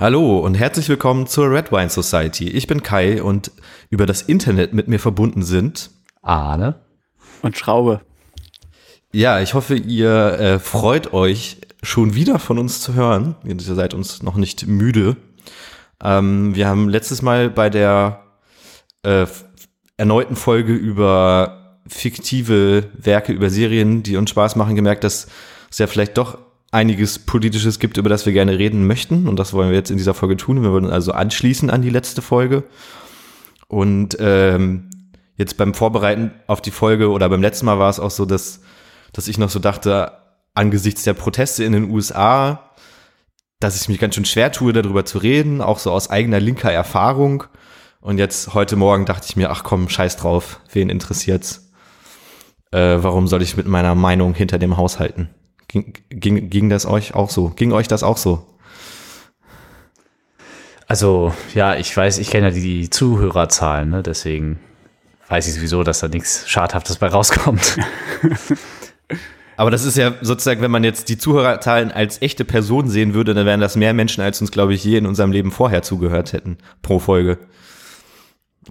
Hallo und herzlich willkommen zur Red Wine Society. Ich bin Kai und über das Internet mit mir verbunden sind Arne und Schraube. Ja, ich hoffe, ihr äh, freut euch schon wieder von uns zu hören. Ihr seid uns noch nicht müde. Ähm, wir haben letztes Mal bei der äh, erneuten Folge über fiktive Werke, über Serien, die uns Spaß machen, gemerkt, dass es ja vielleicht doch einiges Politisches gibt, über das wir gerne reden möchten. Und das wollen wir jetzt in dieser Folge tun. Wir wollen also anschließen an die letzte Folge. Und ähm, jetzt beim Vorbereiten auf die Folge oder beim letzten Mal war es auch so, dass, dass ich noch so dachte, angesichts der Proteste in den USA, dass ich mich ganz schön schwer tue, darüber zu reden, auch so aus eigener linker Erfahrung. Und jetzt heute Morgen dachte ich mir, ach komm, scheiß drauf, wen interessiert's? Äh, warum soll ich mit meiner Meinung hinter dem Haus halten? Ging, ging, ging das euch auch so? Ging euch das auch so? Also, ja, ich weiß, ich kenne ja die Zuhörerzahlen, ne? deswegen weiß ich sowieso, dass da nichts Schadhaftes bei rauskommt. Aber das ist ja sozusagen, wenn man jetzt die Zuhörerzahlen als echte Person sehen würde, dann wären das mehr Menschen, als uns, glaube ich, je in unserem Leben vorher zugehört hätten pro Folge.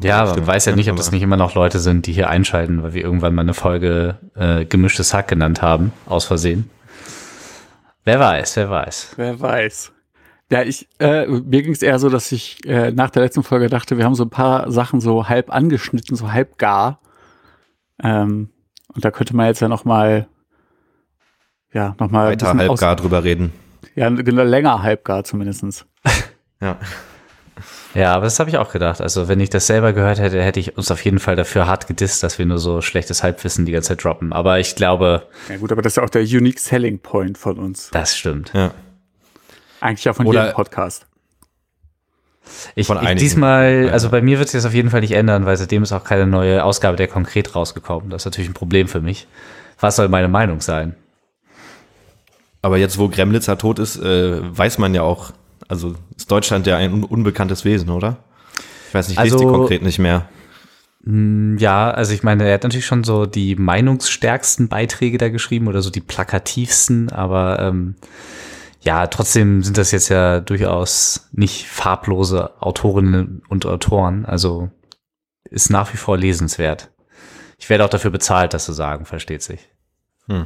Ja, man weiß ja nicht, ob das nicht immer noch Leute sind, die hier einschalten, weil wir irgendwann mal eine Folge äh, gemischtes Hack genannt haben, aus Versehen. Wer weiß, wer weiß. Wer weiß. Ja, ich, äh, mir ging es eher so, dass ich äh, nach der letzten Folge dachte, wir haben so ein paar Sachen so halb angeschnitten, so halb gar. Ähm, und da könnte man jetzt ja noch mal, ja, noch mal weiter halb gar drüber reden. Ja, länger halb gar zumindestens. ja. Ja, aber das habe ich auch gedacht. Also, wenn ich das selber gehört hätte, hätte ich uns auf jeden Fall dafür hart gedisst, dass wir nur so schlechtes Halbwissen die ganze Zeit droppen. Aber ich glaube. Ja, gut, aber das ist ja auch der unique selling point von uns. Das stimmt. Ja. Eigentlich ja von Oder jedem Podcast. Ich, von ich diesmal, also bei mir wird sich das auf jeden Fall nicht ändern, weil seitdem ist auch keine neue Ausgabe der konkret rausgekommen. Das ist natürlich ein Problem für mich. Was soll meine Meinung sein? Aber jetzt, wo Gremlitzer tot ist, äh, weiß man ja auch, also ist Deutschland ja ein unbekanntes Wesen, oder? Ich weiß nicht, ich also, lese die konkret nicht mehr. Hm, ja, also ich meine, er hat natürlich schon so die meinungsstärksten Beiträge da geschrieben oder so die plakativsten, aber ähm, ja, trotzdem sind das jetzt ja durchaus nicht farblose Autorinnen und Autoren. Also ist nach wie vor lesenswert. Ich werde auch dafür bezahlt, das zu sagen, versteht sich. Hm.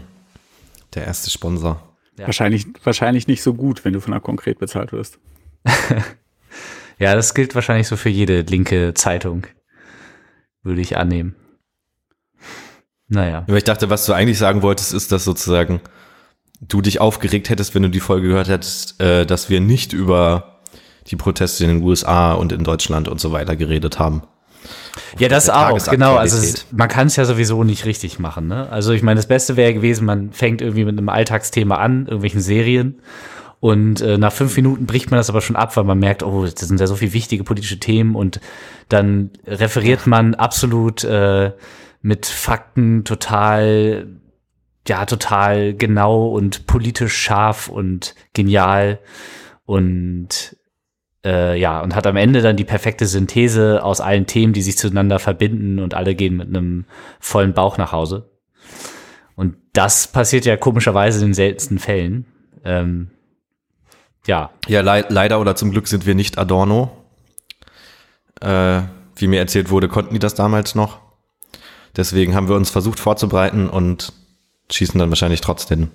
Der erste Sponsor. Ja. Wahrscheinlich, wahrscheinlich nicht so gut, wenn du von einer konkret bezahlt wirst. ja, das gilt wahrscheinlich so für jede linke Zeitung. Würde ich annehmen. Naja. Aber ich dachte, was du eigentlich sagen wolltest, ist, dass sozusagen du dich aufgeregt hättest, wenn du die Folge gehört hättest, äh, dass wir nicht über die Proteste in den USA und in Deutschland und so weiter geredet haben. Ja, das auch, genau. Also es, man kann es ja sowieso nicht richtig machen. Ne? Also ich meine, das Beste wäre gewesen, man fängt irgendwie mit einem Alltagsthema an, irgendwelchen Serien. Und äh, nach fünf Minuten bricht man das aber schon ab, weil man merkt, oh, das sind ja so viele wichtige politische Themen und dann referiert man absolut äh, mit Fakten total ja total genau und politisch scharf und genial und äh, ja und hat am Ende dann die perfekte Synthese aus allen Themen, die sich zueinander verbinden und alle gehen mit einem vollen Bauch nach Hause. Und das passiert ja komischerweise in den seltensten Fällen. Ähm, ja. Ja, le leider oder zum Glück sind wir nicht Adorno. Äh, wie mir erzählt wurde, konnten die das damals noch. Deswegen haben wir uns versucht vorzubereiten und schießen dann wahrscheinlich trotzdem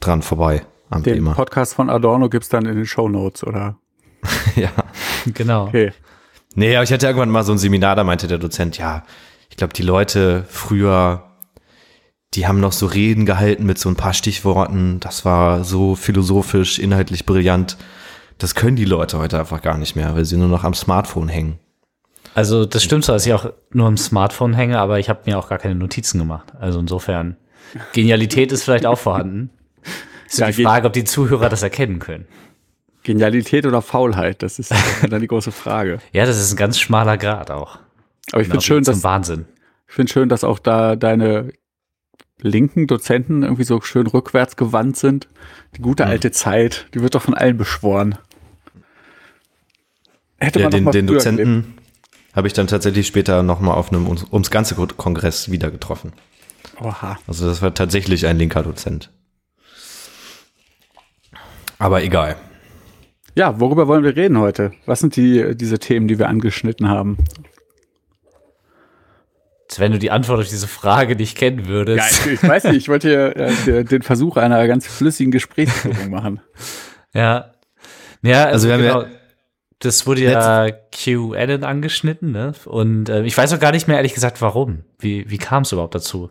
dran vorbei am den Thema. Podcast von Adorno gibt es dann in den Show Notes, oder? ja, genau. Okay. Nee, aber ich hatte irgendwann mal so ein Seminar, da meinte der Dozent, ja, ich glaube, die Leute früher, die haben noch so Reden gehalten mit so ein paar Stichworten. Das war so philosophisch, inhaltlich brillant. Das können die Leute heute einfach gar nicht mehr, weil sie nur noch am Smartphone hängen. Also das stimmt so, dass ich auch nur am Smartphone hänge, aber ich habe mir auch gar keine Notizen gemacht. Also insofern Genialität ist vielleicht auch vorhanden. Ist ja, die Frage, ob die Zuhörer das erkennen können. Genialität oder Faulheit, das ist dann die große Frage. ja, das ist ein ganz schmaler Grad auch. Aber ich finde schön, dass Wahnsinn. Ich finde schön, dass auch da deine linken Dozenten irgendwie so schön rückwärts gewandt sind. Die gute alte mhm. Zeit, die wird doch von allen beschworen. Hätte ja, den, den Dozenten habe ich dann tatsächlich später noch mal auf einem ums, ums ganze Kongress wieder getroffen. Oha. Also das war tatsächlich ein linker Dozent. Aber egal. Ja, worüber wollen wir reden heute? Was sind die, diese Themen, die wir angeschnitten haben? Wenn du die Antwort auf diese Frage nicht kennen würdest. Ja, ich, ich weiß nicht, ich wollte hier äh, den Versuch einer ganz flüssigen Gesprächsführung machen. Ja. Ja, also, also wir genau, haben ja das wurde ja QAnon angeschnitten, ne? Und äh, ich weiß auch gar nicht mehr ehrlich gesagt, warum. Wie, wie kam es überhaupt dazu?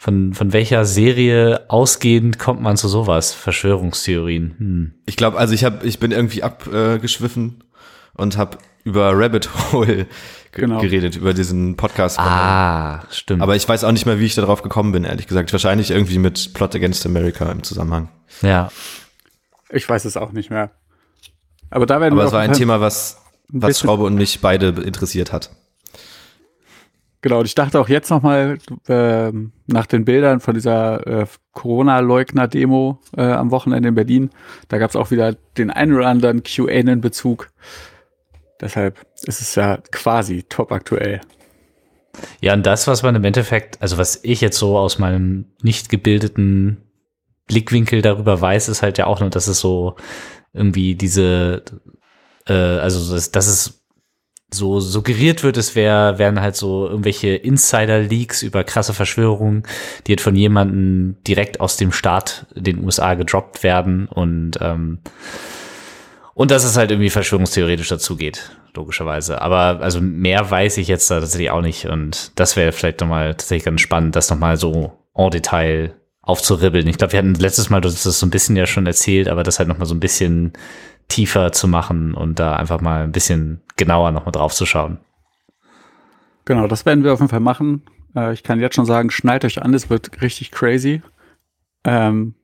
Von, von welcher Serie ausgehend kommt man zu sowas? Verschwörungstheorien. Hm. Ich glaube, also ich habe, ich bin irgendwie abgeschwiffen äh, und habe über Rabbit Hole genau. geredet, über diesen Podcast. Ah, stimmt. Aber ich weiß auch nicht mehr, wie ich darauf gekommen bin, ehrlich gesagt. Wahrscheinlich irgendwie mit Plot Against America im Zusammenhang. Ja. Ich weiß es auch nicht mehr. Aber da werden Aber es war ein Thema, was, was Schraube und mich beide interessiert hat. Genau, und ich dachte auch jetzt nochmal äh, nach den Bildern von dieser äh, Corona-Leugner-Demo äh, am Wochenende in Berlin, da gab es auch wieder den einen oder anderen QAnon-Bezug. Deshalb ist es ja quasi top aktuell. Ja, und das, was man im Endeffekt, also was ich jetzt so aus meinem nicht gebildeten Blickwinkel darüber weiß, ist halt ja auch nur, dass es so irgendwie diese, äh, also dass, dass es so suggeriert wird, es wär, wären halt so irgendwelche Insider-Leaks über krasse Verschwörungen, die halt von jemandem direkt aus dem Staat, den USA, gedroppt werden und ähm, und dass es halt irgendwie verschwörungstheoretisch dazugeht, logischerweise. Aber also mehr weiß ich jetzt da tatsächlich auch nicht. Und das wäre vielleicht nochmal tatsächlich ganz spannend, das nochmal so en Detail aufzuribbeln. Ich glaube, wir hatten letztes Mal das so ein bisschen ja schon erzählt, aber das halt nochmal so ein bisschen tiefer zu machen und da einfach mal ein bisschen genauer nochmal drauf zu schauen. Genau, das werden wir auf jeden Fall machen. Äh, ich kann jetzt schon sagen, schneidet euch an, es wird richtig crazy. Ähm,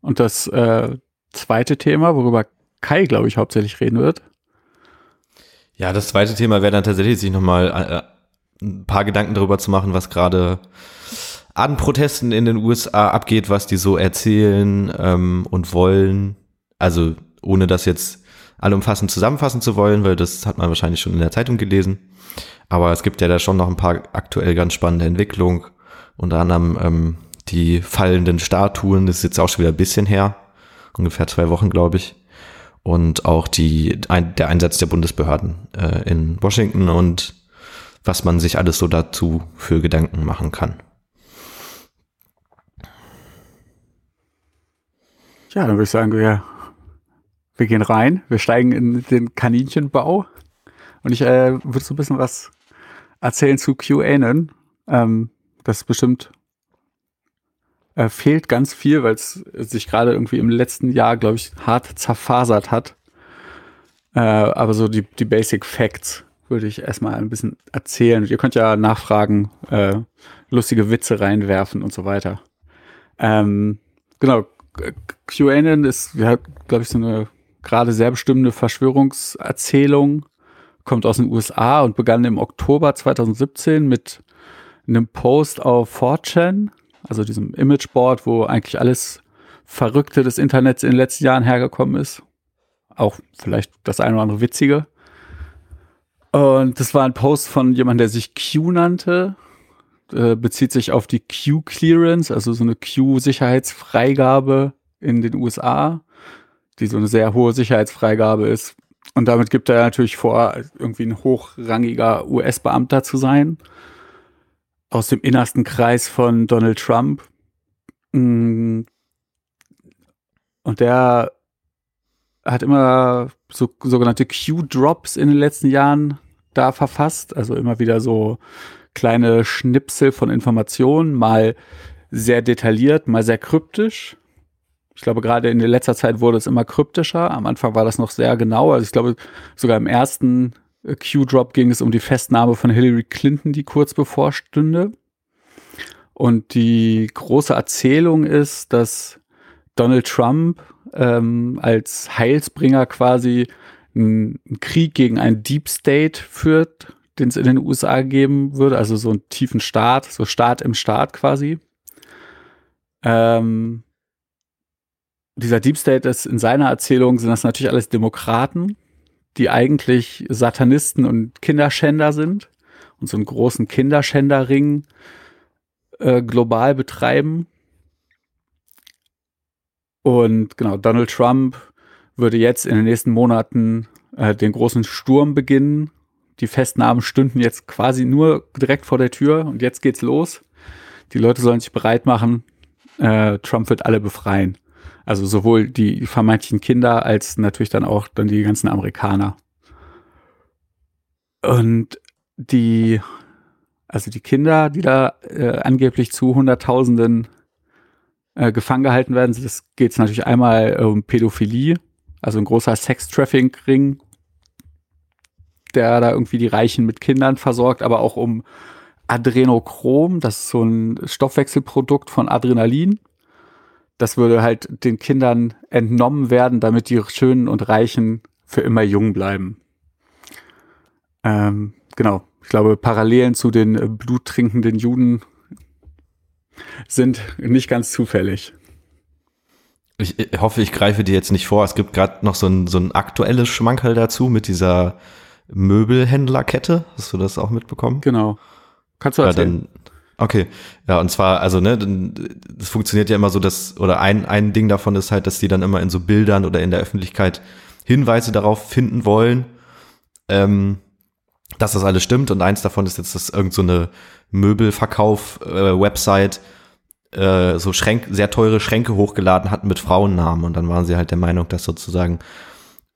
und das äh, zweite Thema, worüber Kai, glaube ich, hauptsächlich reden wird. Ja, das zweite Thema wäre dann tatsächlich, sich nochmal äh, ein paar Gedanken darüber zu machen, was gerade an Protesten in den USA abgeht, was die so erzählen ähm, und wollen. Also ohne das jetzt allumfassend zusammenfassen zu wollen, weil das hat man wahrscheinlich schon in der Zeitung gelesen. Aber es gibt ja da schon noch ein paar aktuell ganz spannende Entwicklungen. Unter anderem ähm, die fallenden Statuen, das ist jetzt auch schon wieder ein bisschen her. Ungefähr zwei Wochen, glaube ich. Und auch die, ein, der Einsatz der Bundesbehörden äh, in Washington und was man sich alles so dazu für Gedanken machen kann. Ja, dann würde ich sagen, wir, wir gehen rein, wir steigen in den Kaninchenbau und ich äh, würde so ein bisschen was erzählen zu QAnon. Ähm, das bestimmt äh, fehlt ganz viel, weil es sich gerade irgendwie im letzten Jahr, glaube ich, hart zerfasert hat. Äh, aber so die, die Basic Facts würde ich erstmal ein bisschen erzählen. Ihr könnt ja nachfragen, äh, lustige Witze reinwerfen und so weiter. Ähm, genau, QAnon ist, ja, glaube ich, so eine gerade sehr bestimmte Verschwörungserzählung, kommt aus den USA und begann im Oktober 2017 mit einem Post auf 4chan, also diesem Imageboard, wo eigentlich alles Verrückte des Internets in den letzten Jahren hergekommen ist. Auch vielleicht das eine oder andere Witzige. Und das war ein Post von jemandem, der sich Q nannte, äh, bezieht sich auf die Q-Clearance, also so eine Q-Sicherheitsfreigabe in den USA, die so eine sehr hohe Sicherheitsfreigabe ist. Und damit gibt er natürlich vor, irgendwie ein hochrangiger US-Beamter zu sein. Aus dem innersten Kreis von Donald Trump. Mm. Und der hat immer so sogenannte Q-Drops in den letzten Jahren da verfasst. Also immer wieder so kleine Schnipsel von Informationen, mal sehr detailliert, mal sehr kryptisch. Ich glaube, gerade in letzter Zeit wurde es immer kryptischer. Am Anfang war das noch sehr genau. Also ich glaube, sogar im ersten äh, Q-Drop ging es um die Festnahme von Hillary Clinton, die kurz bevorstünde. Und die große Erzählung ist, dass Donald Trump ähm, als Heilsbringer quasi einen Krieg gegen einen Deep State führt, den es in den USA geben würde, also so einen tiefen Staat, so Staat im Staat quasi. Ähm, dieser Deep State ist in seiner Erzählung sind das natürlich alles Demokraten, die eigentlich Satanisten und Kinderschänder sind und so einen großen Kinderschänderring äh, global betreiben. Und genau, Donald Trump würde jetzt in den nächsten Monaten äh, den großen Sturm beginnen. Die Festnahmen stünden jetzt quasi nur direkt vor der Tür und jetzt geht's los. Die Leute sollen sich bereit machen. Äh, Trump wird alle befreien. Also sowohl die vermeintlichen Kinder als natürlich dann auch dann die ganzen Amerikaner. Und die, also die Kinder, die da äh, angeblich zu Hunderttausenden äh, gefangen gehalten werden, das geht natürlich einmal um Pädophilie, also ein großer Sex-Trafficking-Ring, der da irgendwie die Reichen mit Kindern versorgt, aber auch um Adrenochrom, das ist so ein Stoffwechselprodukt von Adrenalin das würde halt den Kindern entnommen werden, damit die Schönen und Reichen für immer jung bleiben. Ähm, genau. Ich glaube, Parallelen zu den bluttrinkenden Juden sind nicht ganz zufällig. Ich, ich hoffe, ich greife dir jetzt nicht vor. Es gibt gerade noch so ein, so ein aktuelles Schmankerl dazu mit dieser Möbelhändlerkette. Hast du das auch mitbekommen? Genau. Kannst du erzählen? Ja, dann, Okay, ja, und zwar, also, ne, das funktioniert ja immer so, dass, oder ein, ein Ding davon ist halt, dass die dann immer in so Bildern oder in der Öffentlichkeit Hinweise darauf finden wollen, ähm, dass das alles stimmt. Und eins davon ist jetzt, dass irgend so eine Möbelverkauf-Website äh, äh, so Schränk, sehr teure Schränke hochgeladen hat mit Frauennamen. Und dann waren sie halt der Meinung, dass sozusagen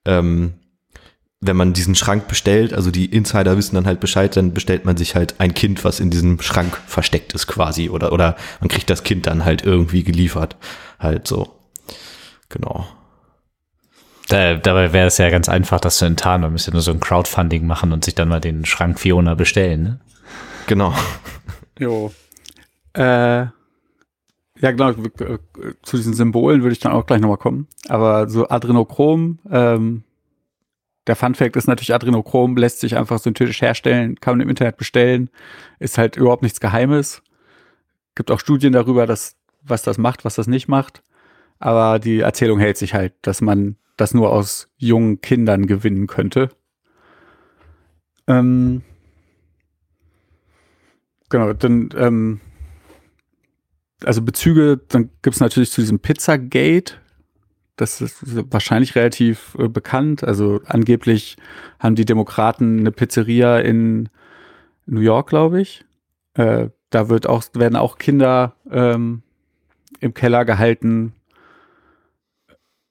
ähm, wenn man diesen Schrank bestellt, also die Insider wissen dann halt Bescheid, dann bestellt man sich halt ein Kind, was in diesem Schrank versteckt ist quasi oder oder man kriegt das Kind dann halt irgendwie geliefert, halt so. Genau. Da, dabei wäre es ja ganz einfach, das zu enttarnen. Man müsste nur so ein Crowdfunding machen und sich dann mal den Schrank Fiona bestellen, ne? Genau. Jo. Äh, ja, genau. Zu diesen Symbolen würde ich dann auch gleich nochmal kommen. Aber so Adrenochrom, ähm, der Fun Fact ist natürlich Adrenochrom lässt sich einfach synthetisch herstellen, kann man im Internet bestellen, ist halt überhaupt nichts Geheimes. Gibt auch Studien darüber, dass, was das macht, was das nicht macht. Aber die Erzählung hält sich halt, dass man das nur aus jungen Kindern gewinnen könnte. Ähm, genau, dann, ähm, also Bezüge, dann gibt es natürlich zu diesem Pizzagate, das ist wahrscheinlich relativ äh, bekannt. Also angeblich haben die Demokraten eine Pizzeria in New York, glaube ich. Äh, da wird auch, werden auch Kinder ähm, im Keller gehalten.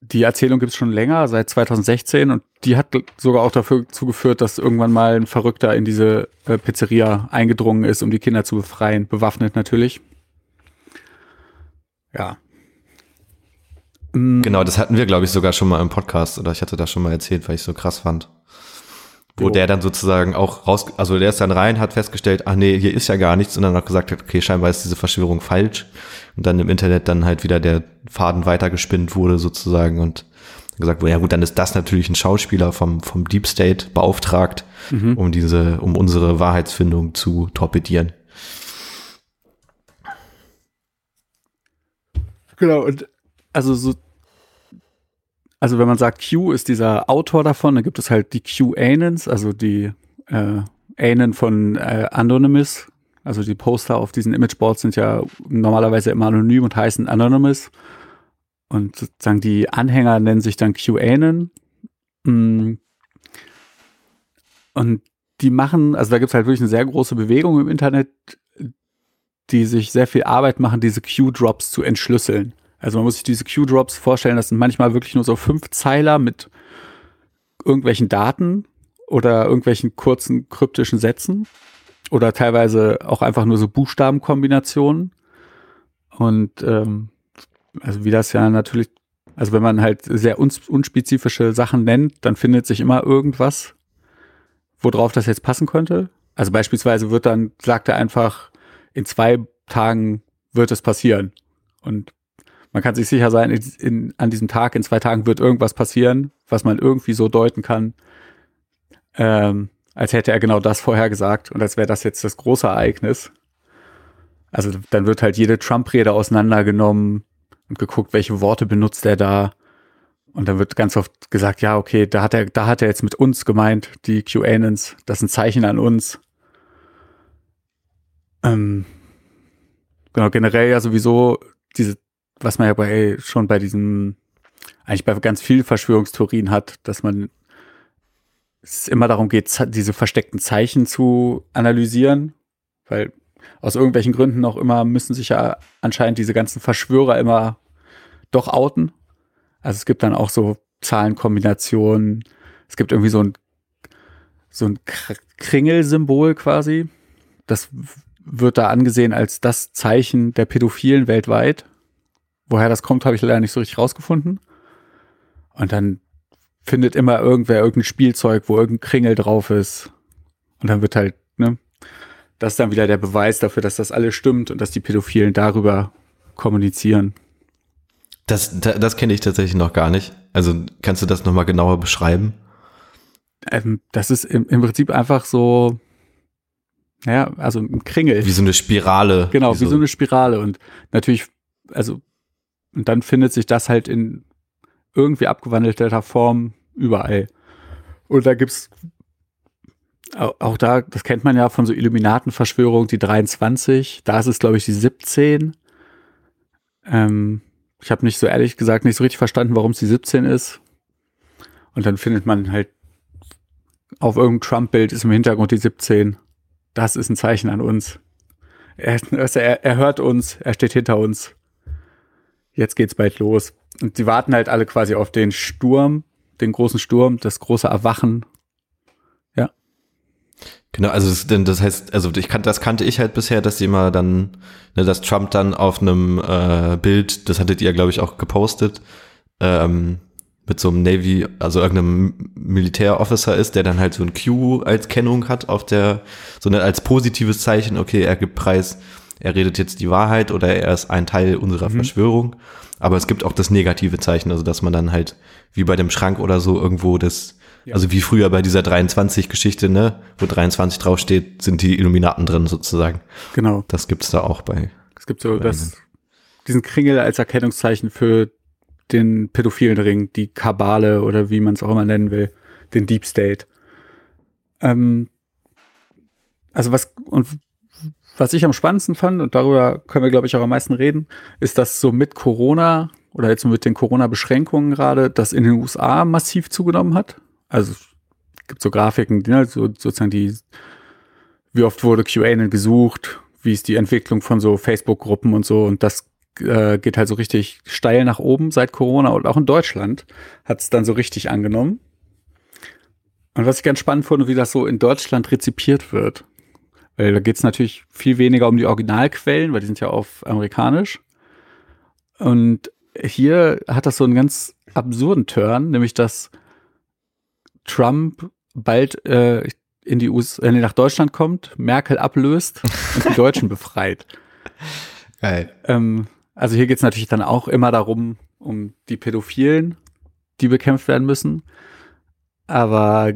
Die Erzählung gibt es schon länger, seit 2016, und die hat sogar auch dafür zugeführt, dass irgendwann mal ein Verrückter in diese äh, Pizzeria eingedrungen ist, um die Kinder zu befreien, bewaffnet natürlich. Ja. Genau, das hatten wir, glaube ich, sogar schon mal im Podcast oder ich hatte das schon mal erzählt, weil ich so krass fand. Wo jo. der dann sozusagen auch raus, also der ist dann rein, hat festgestellt, ach nee, hier ist ja gar nichts und dann auch gesagt hat, okay, scheinbar ist diese Verschwörung falsch und dann im Internet dann halt wieder der Faden weitergespinnt wurde sozusagen und gesagt wurde, ja gut, dann ist das natürlich ein Schauspieler vom, vom Deep State beauftragt, mhm. um diese, um unsere Wahrheitsfindung zu torpedieren. Genau, und also so, also wenn man sagt, Q ist dieser Autor davon, dann gibt es halt die Q-Anons, also die äh, Anon von äh, Anonymous. Also die Poster auf diesen Imageboards sind ja normalerweise immer anonym und heißen Anonymous. Und sozusagen die Anhänger nennen sich dann QAnon. Mm. Und die machen, also da gibt es halt wirklich eine sehr große Bewegung im Internet, die sich sehr viel Arbeit machen, diese Q-Drops zu entschlüsseln. Also man muss sich diese Q-Drops vorstellen, das sind manchmal wirklich nur so fünf Zeiler mit irgendwelchen Daten oder irgendwelchen kurzen kryptischen Sätzen oder teilweise auch einfach nur so Buchstabenkombinationen. Und ähm, also wie das ja natürlich, also wenn man halt sehr uns unspezifische Sachen nennt, dann findet sich immer irgendwas, worauf das jetzt passen könnte. Also beispielsweise wird dann, sagt er einfach, in zwei Tagen wird es passieren. Und man kann sich sicher sein, in, in, an diesem Tag, in zwei Tagen wird irgendwas passieren, was man irgendwie so deuten kann, ähm, als hätte er genau das vorher gesagt und als wäre das jetzt das große Ereignis. Also dann wird halt jede Trump-Rede auseinandergenommen und geguckt, welche Worte benutzt er da. Und dann wird ganz oft gesagt, ja, okay, da hat er, da hat er jetzt mit uns gemeint, die QAnons, das ist ein Zeichen an uns. Ähm, genau, generell ja sowieso diese was man ja bei, schon bei diesem eigentlich bei ganz vielen Verschwörungstheorien hat, dass man es immer darum geht, diese versteckten Zeichen zu analysieren, weil aus irgendwelchen Gründen auch immer müssen sich ja anscheinend diese ganzen Verschwörer immer doch outen. Also es gibt dann auch so Zahlenkombinationen. Es gibt irgendwie so ein so ein Kringelsymbol quasi. Das wird da angesehen als das Zeichen der Pädophilen weltweit. Woher das kommt, habe ich leider nicht so richtig rausgefunden. Und dann findet immer irgendwer irgendein Spielzeug, wo irgendein Kringel drauf ist. Und dann wird halt, ne, das ist dann wieder der Beweis dafür, dass das alles stimmt und dass die Pädophilen darüber kommunizieren. Das, das, das kenne ich tatsächlich noch gar nicht. Also kannst du das nochmal genauer beschreiben? Ähm, das ist im, im Prinzip einfach so, ja, also ein Kringel. Wie so eine Spirale. Genau, wie so, wie so eine Spirale. Und natürlich, also, und dann findet sich das halt in irgendwie abgewandelter Form überall. Und da gibt's auch da, das kennt man ja von so Illuminatenverschwörung, die 23. Da ist es, glaube ich, die 17. Ähm, ich habe nicht so ehrlich gesagt nicht so richtig verstanden, warum es die 17 ist. Und dann findet man halt auf irgendeinem Trump-Bild ist im Hintergrund die 17. Das ist ein Zeichen an uns. Er, er, er hört uns, er steht hinter uns. Jetzt geht's bald los. Und sie warten halt alle quasi auf den Sturm, den großen Sturm, das große Erwachen. Ja. Genau, also das, das heißt, also ich kann, das kannte ich halt bisher, dass sie immer dann, ne, dass Trump dann auf einem äh, Bild, das hattet ihr, glaube ich, auch gepostet, ähm, mit so einem Navy, also irgendeinem Militärofficer ist, der dann halt so ein Q als Kennung hat auf der, so eine, als positives Zeichen, okay, er gibt Preis, er redet jetzt die Wahrheit oder er ist ein Teil unserer mhm. Verschwörung. Aber es gibt auch das negative Zeichen, also dass man dann halt wie bei dem Schrank oder so irgendwo das, ja. also wie früher bei dieser 23-Geschichte, ne, wo 23 draufsteht, sind die Illuminaten drin sozusagen. Genau. Das gibt's da auch bei. Es gibt so das, diesen Kringel als Erkennungszeichen für den pädophilen Ring, die Kabale oder wie man es auch immer nennen will, den Deep State. Ähm, also was, und was ich am spannendsten fand, und darüber können wir, glaube ich, auch am meisten reden, ist, dass so mit Corona oder jetzt mit den Corona-Beschränkungen gerade, das in den USA massiv zugenommen hat. Also es gibt so Grafiken, die, ne, so, sozusagen die, wie oft wurde QAnon gesucht, wie ist die Entwicklung von so Facebook-Gruppen und so. Und das äh, geht halt so richtig steil nach oben seit Corona und auch in Deutschland hat es dann so richtig angenommen. Und was ich ganz spannend fand, wie das so in Deutschland rezipiert wird. Weil da geht es natürlich viel weniger um die Originalquellen, weil die sind ja auf amerikanisch. Und hier hat das so einen ganz absurden Turn, nämlich dass Trump bald äh, in die USA, äh, nach Deutschland kommt, Merkel ablöst und die Deutschen befreit. Geil. Ähm, also hier geht es natürlich dann auch immer darum, um die Pädophilen, die bekämpft werden müssen. Aber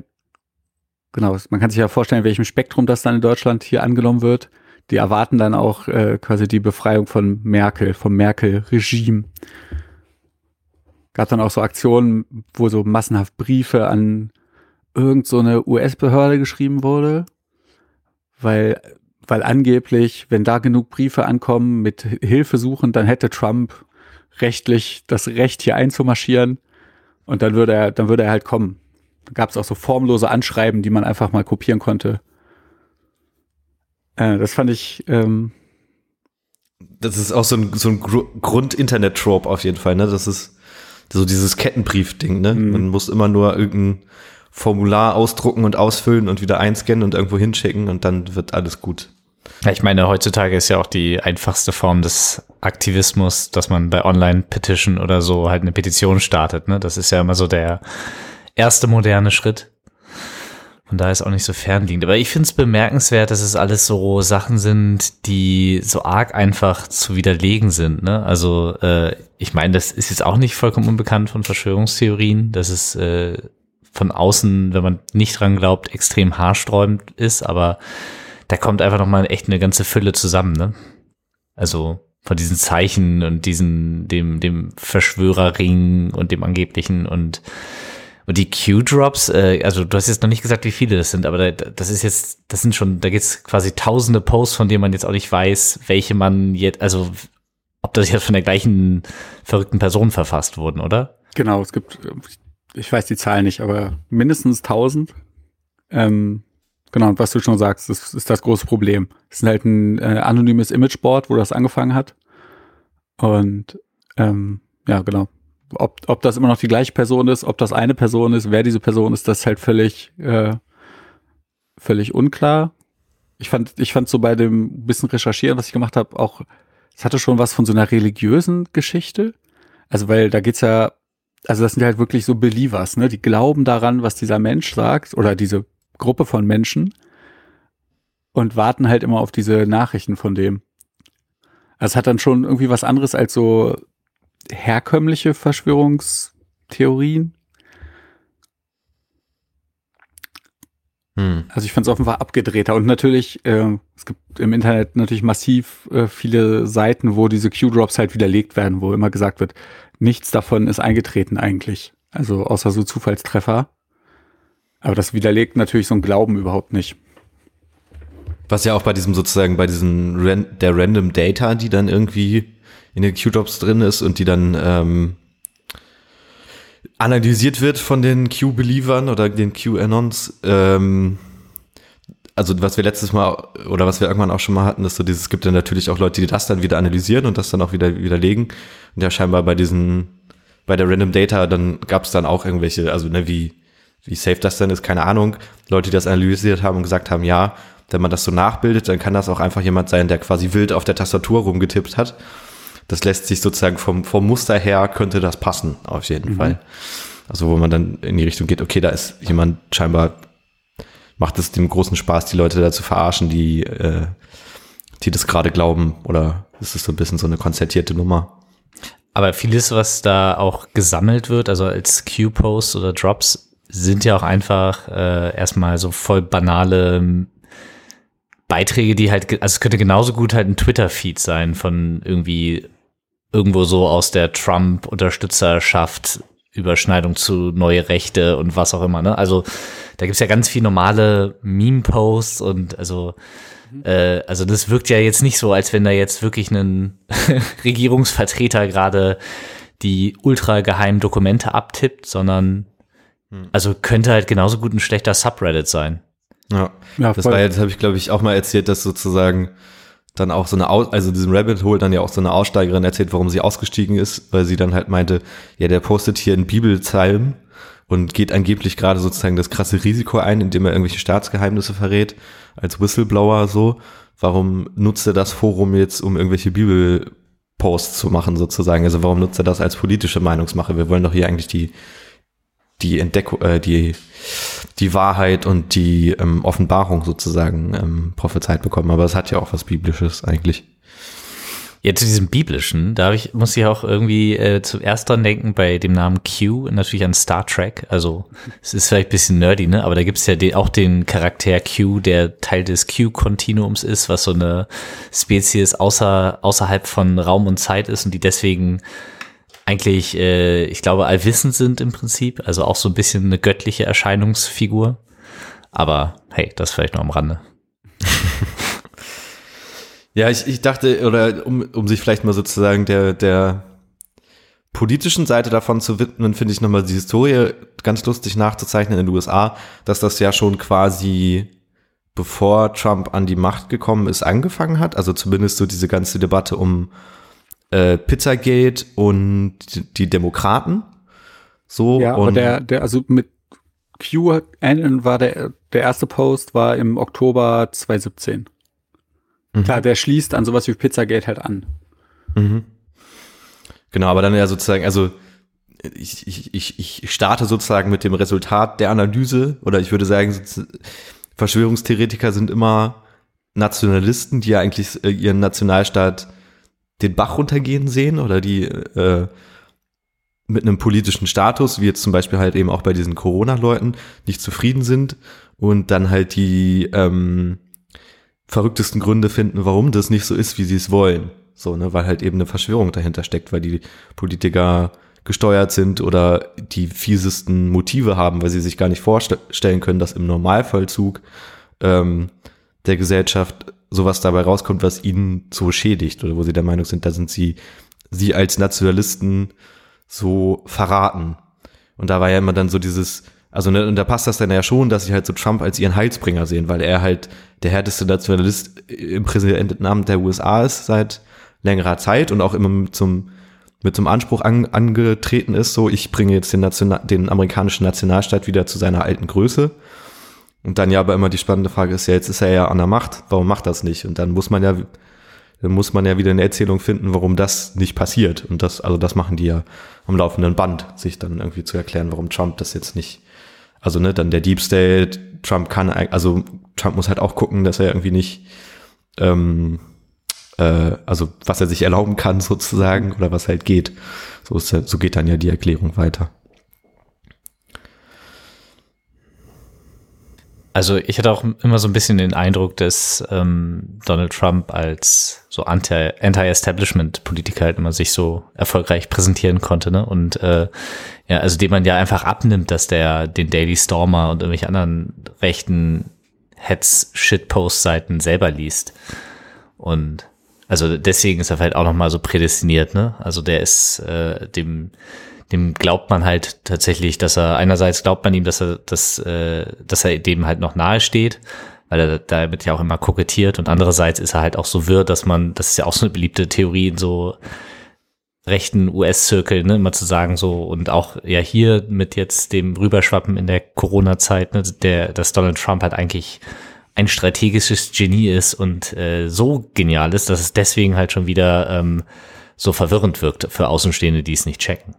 Genau, man kann sich ja vorstellen, in welchem Spektrum das dann in Deutschland hier angenommen wird. Die erwarten dann auch äh, quasi die Befreiung von Merkel, vom Merkel-Regime. Gab dann auch so Aktionen, wo so massenhaft Briefe an irgend so US-Behörde geschrieben wurde, weil, weil angeblich, wenn da genug Briefe ankommen mit Hilfe suchen, dann hätte Trump rechtlich das Recht hier einzumarschieren und dann würde er, dann würde er halt kommen gab es auch so formlose Anschreiben, die man einfach mal kopieren konnte. Äh, das fand ich. Ähm, das ist auch so ein, so ein Grund-Internet-Trope auf jeden Fall, ne? Das ist so dieses Kettenbrief-Ding, ne? Mhm. Man muss immer nur irgendein Formular ausdrucken und ausfüllen und wieder einscannen und irgendwo hinschicken und dann wird alles gut. Ja, ich meine, heutzutage ist ja auch die einfachste Form des Aktivismus, dass man bei Online-Petition oder so halt eine Petition startet. Ne? Das ist ja immer so der erste moderne Schritt. Von daher ist auch nicht so fernliegend. Aber ich finde es bemerkenswert, dass es alles so Sachen sind, die so arg einfach zu widerlegen sind. Ne? Also äh, ich meine, das ist jetzt auch nicht vollkommen unbekannt von Verschwörungstheorien, dass es äh, von außen, wenn man nicht dran glaubt, extrem haarsträubend ist, aber da kommt einfach nochmal echt eine ganze Fülle zusammen. Ne? Also von diesen Zeichen und diesen, dem, dem Verschwörerring und dem angeblichen und und die Q-Drops, äh, also du hast jetzt noch nicht gesagt, wie viele das sind, aber da, das ist jetzt, das sind schon, da geht's quasi tausende Posts, von denen man jetzt auch nicht weiß, welche man jetzt, also ob das jetzt von der gleichen verrückten Person verfasst wurden, oder? Genau, es gibt, ich weiß die Zahl nicht, aber mindestens 1000. Ähm, genau, und was du schon sagst, das ist das große Problem. Es ist halt ein äh, anonymes Imageboard, wo das angefangen hat. Und ähm, ja, genau. Ob, ob das immer noch die gleiche Person ist, ob das eine Person ist, wer diese Person ist, das ist halt völlig, äh, völlig unklar. Ich fand, ich fand so bei dem bisschen Recherchieren, was ich gemacht habe, auch, es hatte schon was von so einer religiösen Geschichte. Also, weil da geht's ja, also das sind halt wirklich so Believers, ne? Die glauben daran, was dieser Mensch sagt oder diese Gruppe von Menschen und warten halt immer auf diese Nachrichten von dem. Also es hat dann schon irgendwie was anderes als so herkömmliche Verschwörungstheorien. Hm. Also ich fand es offenbar abgedrehter und natürlich, äh, es gibt im Internet natürlich massiv äh, viele Seiten, wo diese Q-Drops halt widerlegt werden, wo immer gesagt wird, nichts davon ist eingetreten eigentlich. Also außer so Zufallstreffer. Aber das widerlegt natürlich so ein Glauben überhaupt nicht. Was ja auch bei diesem sozusagen, bei diesen Ran der Random Data, die dann irgendwie in den Q-Drops drin ist und die dann ähm, analysiert wird von den Q-Believern oder den Q-Anons. Ähm, also was wir letztes Mal oder was wir irgendwann auch schon mal hatten, ist so dieses, es gibt dann natürlich auch Leute, die das dann wieder analysieren und das dann auch wieder widerlegen. Und ja, scheinbar bei diesen, bei der Random Data, dann gab es dann auch irgendwelche, also ne, wie, wie safe das denn ist, keine Ahnung, Leute, die das analysiert haben und gesagt haben, ja, wenn man das so nachbildet, dann kann das auch einfach jemand sein, der quasi wild auf der Tastatur rumgetippt hat das lässt sich sozusagen vom, vom Muster her könnte das passen, auf jeden mhm. Fall. Also wo man dann in die Richtung geht, okay, da ist jemand scheinbar, macht es dem großen Spaß, die Leute da zu verarschen, die, äh, die das gerade glauben. Oder ist es so ein bisschen so eine konzertierte Nummer? Aber vieles, was da auch gesammelt wird, also als Q-Posts oder Drops, sind ja auch einfach äh, erstmal so voll banale Beiträge, die halt, also es könnte genauso gut halt ein Twitter-Feed sein von irgendwie irgendwo so aus der Trump-Unterstützerschaft Überschneidung zu neue Rechte und was auch immer. Ne? Also da gibt's ja ganz viel normale Meme-Posts und also mhm. äh, also das wirkt ja jetzt nicht so, als wenn da jetzt wirklich ein Regierungsvertreter gerade die ultra geheimen Dokumente abtippt, sondern hm. also könnte halt genauso gut ein schlechter Subreddit sein. Ja, ja das war jetzt, habe ich glaube ich auch mal erzählt, dass sozusagen dann auch so eine, Aus also diesem Rabbit Hole dann ja auch so eine Aussteigerin erzählt, warum sie ausgestiegen ist, weil sie dann halt meinte, ja, der postet hier einen Bibelpsalm und geht angeblich gerade sozusagen das krasse Risiko ein, indem er irgendwelche Staatsgeheimnisse verrät, als Whistleblower so. Warum nutzt er das Forum jetzt, um irgendwelche Bibelposts zu machen sozusagen? Also warum nutzt er das als politische Meinungsmache? Wir wollen doch hier eigentlich die die Entdeckung, äh, die, die Wahrheit und die ähm, Offenbarung sozusagen ähm, prophezeit bekommen. Aber es hat ja auch was Biblisches eigentlich. Ja, zu diesem Biblischen, da ich, muss ich auch irgendwie äh, zuerst dran denken bei dem Namen Q, natürlich an Star Trek. Also es ist vielleicht ein bisschen nerdy, ne? Aber da gibt's ja den, auch den Charakter Q, der Teil des Q-Kontinuums ist, was so eine Spezies außer, außerhalb von Raum und Zeit ist und die deswegen eigentlich, äh, ich glaube, allwissend sind im Prinzip, also auch so ein bisschen eine göttliche Erscheinungsfigur. Aber hey, das vielleicht noch am Rande. ja, ich, ich dachte, oder um, um sich vielleicht mal sozusagen der, der politischen Seite davon zu widmen, finde ich nochmal die Historie ganz lustig nachzuzeichnen in den USA, dass das ja schon quasi bevor Trump an die Macht gekommen ist, angefangen hat. Also zumindest so diese ganze Debatte um äh, Pizzagate und die Demokraten. So ja, aber der, der, also mit QAnon war der, der erste Post war im Oktober 2017. Mhm. Klar, der schließt an sowas wie Pizzagate halt an. Mhm. Genau, aber dann ja sozusagen, also ich, ich, ich starte sozusagen mit dem Resultat der Analyse oder ich würde sagen, Verschwörungstheoretiker sind immer Nationalisten, die ja eigentlich äh, ihren Nationalstaat den Bach runtergehen sehen oder die äh, mit einem politischen Status, wie jetzt zum Beispiel halt eben auch bei diesen Corona-Leuten, nicht zufrieden sind und dann halt die ähm, verrücktesten Gründe finden, warum das nicht so ist, wie sie es wollen. So, ne, weil halt eben eine Verschwörung dahinter steckt, weil die Politiker gesteuert sind oder die fiesesten Motive haben, weil sie sich gar nicht vorstellen können, dass im Normalvollzug ähm, der Gesellschaft sowas dabei rauskommt, was ihnen so schädigt oder wo sie der Meinung sind, da sind sie, sie als Nationalisten so verraten. Und da war ja immer dann so dieses, also ne, und da passt das dann ja schon, dass sie halt so Trump als ihren Heilsbringer sehen, weil er halt der härteste Nationalist im Präsidentenamt der USA ist seit längerer Zeit und auch immer mit zum mit zum Anspruch an, angetreten ist, so ich bringe jetzt den, National, den amerikanischen Nationalstaat wieder zu seiner alten Größe. Und dann ja aber immer die spannende Frage ist ja, jetzt ist er ja an der Macht, warum macht das nicht? Und dann muss man ja, dann muss man ja wieder eine Erzählung finden, warum das nicht passiert. Und das, also das machen die ja am laufenden Band, sich dann irgendwie zu erklären, warum Trump das jetzt nicht, also ne, dann der Deep State, Trump kann, also Trump muss halt auch gucken, dass er irgendwie nicht, ähm, äh, also was er sich erlauben kann sozusagen oder was halt geht. So, ist, so geht dann ja die Erklärung weiter. Also ich hatte auch immer so ein bisschen den Eindruck, dass ähm, Donald Trump als so Anti-Establishment-Politiker halt immer sich so erfolgreich präsentieren konnte, ne? Und äh, ja, also dem man ja einfach abnimmt, dass der den Daily Stormer und irgendwelche anderen rechten Hetz-Shitpost-Seiten selber liest. Und also deswegen ist er halt auch nochmal so prädestiniert, ne? Also der ist äh, dem dem glaubt man halt tatsächlich, dass er einerseits glaubt man ihm, dass er dass, äh, dass er dem halt noch nahe steht, weil er damit ja auch immer kokettiert und andererseits ist er halt auch so wirr, dass man, das ist ja auch so eine beliebte Theorie in so rechten US-Zirkel, ne, immer zu sagen so und auch ja hier mit jetzt dem Rüberschwappen in der Corona-Zeit, ne, der, dass Donald Trump halt eigentlich ein strategisches Genie ist und äh, so genial ist, dass es deswegen halt schon wieder ähm, so verwirrend wirkt für Außenstehende, die es nicht checken.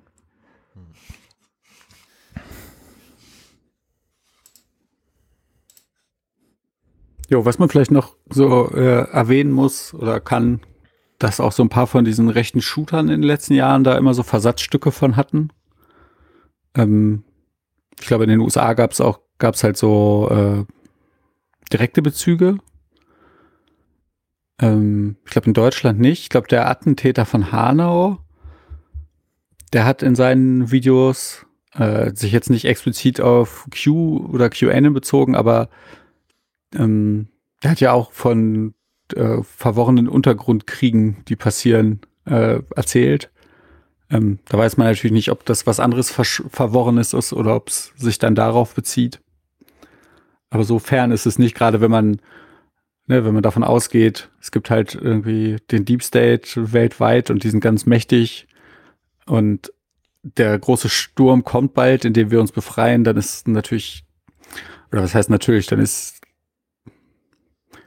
Jo, was man vielleicht noch so äh, erwähnen muss oder kann, dass auch so ein paar von diesen rechten Shootern in den letzten Jahren da immer so Versatzstücke von hatten. Ähm, ich glaube, in den USA gab es auch, gab es halt so äh, direkte Bezüge. Ähm, ich glaube in Deutschland nicht. Ich glaube, der Attentäter von Hanau, der hat in seinen Videos äh, sich jetzt nicht explizit auf Q oder QN bezogen, aber ähm, der hat ja auch von äh, verworrenen Untergrundkriegen, die passieren, äh, erzählt. Ähm, da weiß man natürlich nicht, ob das was anderes Verworrenes ist oder ob es sich dann darauf bezieht. Aber so fern ist es nicht, gerade wenn man, ne, wenn man davon ausgeht, es gibt halt irgendwie den Deep State weltweit und die sind ganz mächtig und der große Sturm kommt bald, in dem wir uns befreien, dann ist natürlich, oder was heißt natürlich, dann ist,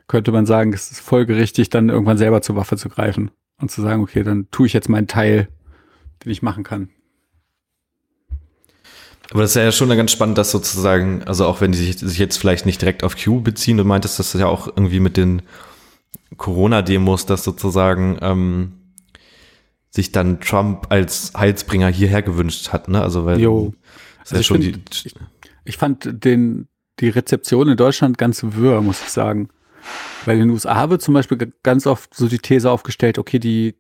könnte man sagen, es ist folgerichtig, dann irgendwann selber zur Waffe zu greifen und zu sagen, okay, dann tue ich jetzt meinen Teil, den ich machen kann. Aber das ist ja schon ganz spannend, dass sozusagen, also auch wenn die sich, sich jetzt vielleicht nicht direkt auf Q beziehen, du meintest das ja auch irgendwie mit den Corona-Demos, dass sozusagen ähm, sich dann Trump als Heilsbringer hierher gewünscht hat, ne? Also weil jo. Also ja ich, schon find, die, ich, ich, fand den die Rezeption in Deutschland ganz wirr, muss ich sagen. Weil in den USA wird zum Beispiel ganz oft so die These aufgestellt, okay, die,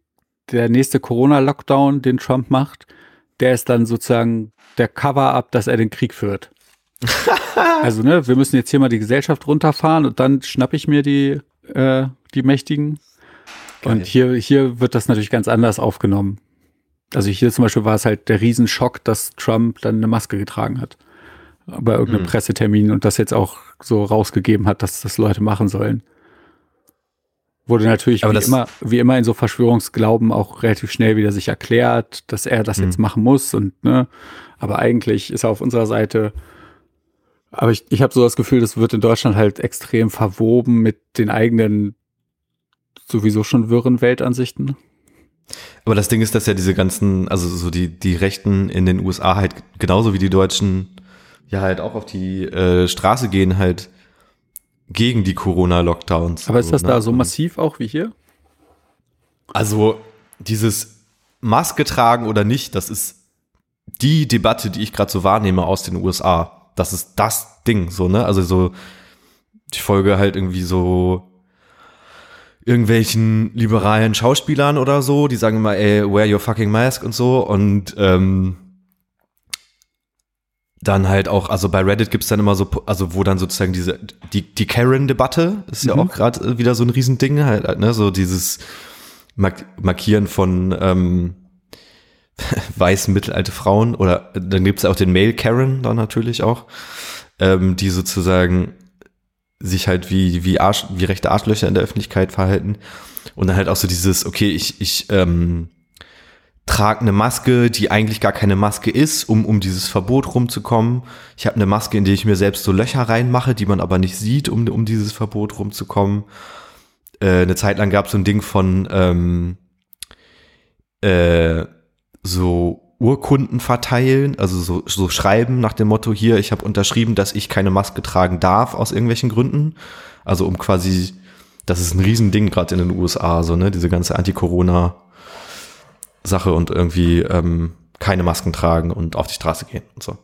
der nächste Corona-Lockdown, den Trump macht, der ist dann sozusagen der Cover-up, dass er den Krieg führt. also, ne, wir müssen jetzt hier mal die Gesellschaft runterfahren und dann schnapp ich mir die, äh, die Mächtigen. Geil. Und hier, hier wird das natürlich ganz anders aufgenommen. Also hier zum Beispiel war es halt der Riesenschock, dass Trump dann eine Maske getragen hat. Bei irgendeinem hm. Pressetermin und das jetzt auch so rausgegeben hat, dass das Leute machen sollen. Wurde natürlich wie immer, wie immer in so Verschwörungsglauben auch relativ schnell wieder sich erklärt, dass er das mhm. jetzt machen muss und ne, aber eigentlich ist er auf unserer Seite. Aber ich, ich habe so das Gefühl, das wird in Deutschland halt extrem verwoben mit den eigenen sowieso schon wirren Weltansichten. Aber das Ding ist, dass ja diese ganzen, also so die, die Rechten in den USA halt genauso wie die Deutschen ja halt auch auf die äh, Straße gehen, halt gegen die Corona-Lockdowns. Aber ist das so, ne? da so massiv auch wie hier? Also dieses Maske tragen oder nicht, das ist die Debatte, die ich gerade so wahrnehme aus den USA. Das ist das Ding, so, ne? Also so, ich folge halt irgendwie so irgendwelchen liberalen Schauspielern oder so, die sagen immer, ey, wear your fucking mask und so. Und ähm, dann halt auch, also bei Reddit gibt's dann immer so, also wo dann sozusagen diese, die, die Karen-Debatte ist ja mhm. auch gerade wieder so ein Riesending, halt, ne, so dieses Mark Markieren von, ähm, weiß mittelalte Frauen oder dann gibt es auch den Male Karen dann natürlich auch, ähm, die sozusagen sich halt wie, wie, Arsch, wie rechte Arschlöcher in der Öffentlichkeit verhalten. Und dann halt auch so dieses, okay, ich, ich ähm, trage eine Maske, die eigentlich gar keine Maske ist, um um dieses Verbot rumzukommen. Ich habe eine Maske, in die ich mir selbst so Löcher reinmache, die man aber nicht sieht, um um dieses Verbot rumzukommen. Äh, eine Zeit lang gab es so ein Ding von ähm, äh, so Urkunden verteilen, also so, so schreiben nach dem Motto hier, ich habe unterschrieben, dass ich keine Maske tragen darf aus irgendwelchen Gründen. Also um quasi, das ist ein Riesending gerade in den USA, so ne, diese ganze Anti-Corona Sache und irgendwie ähm, keine Masken tragen und auf die Straße gehen und so.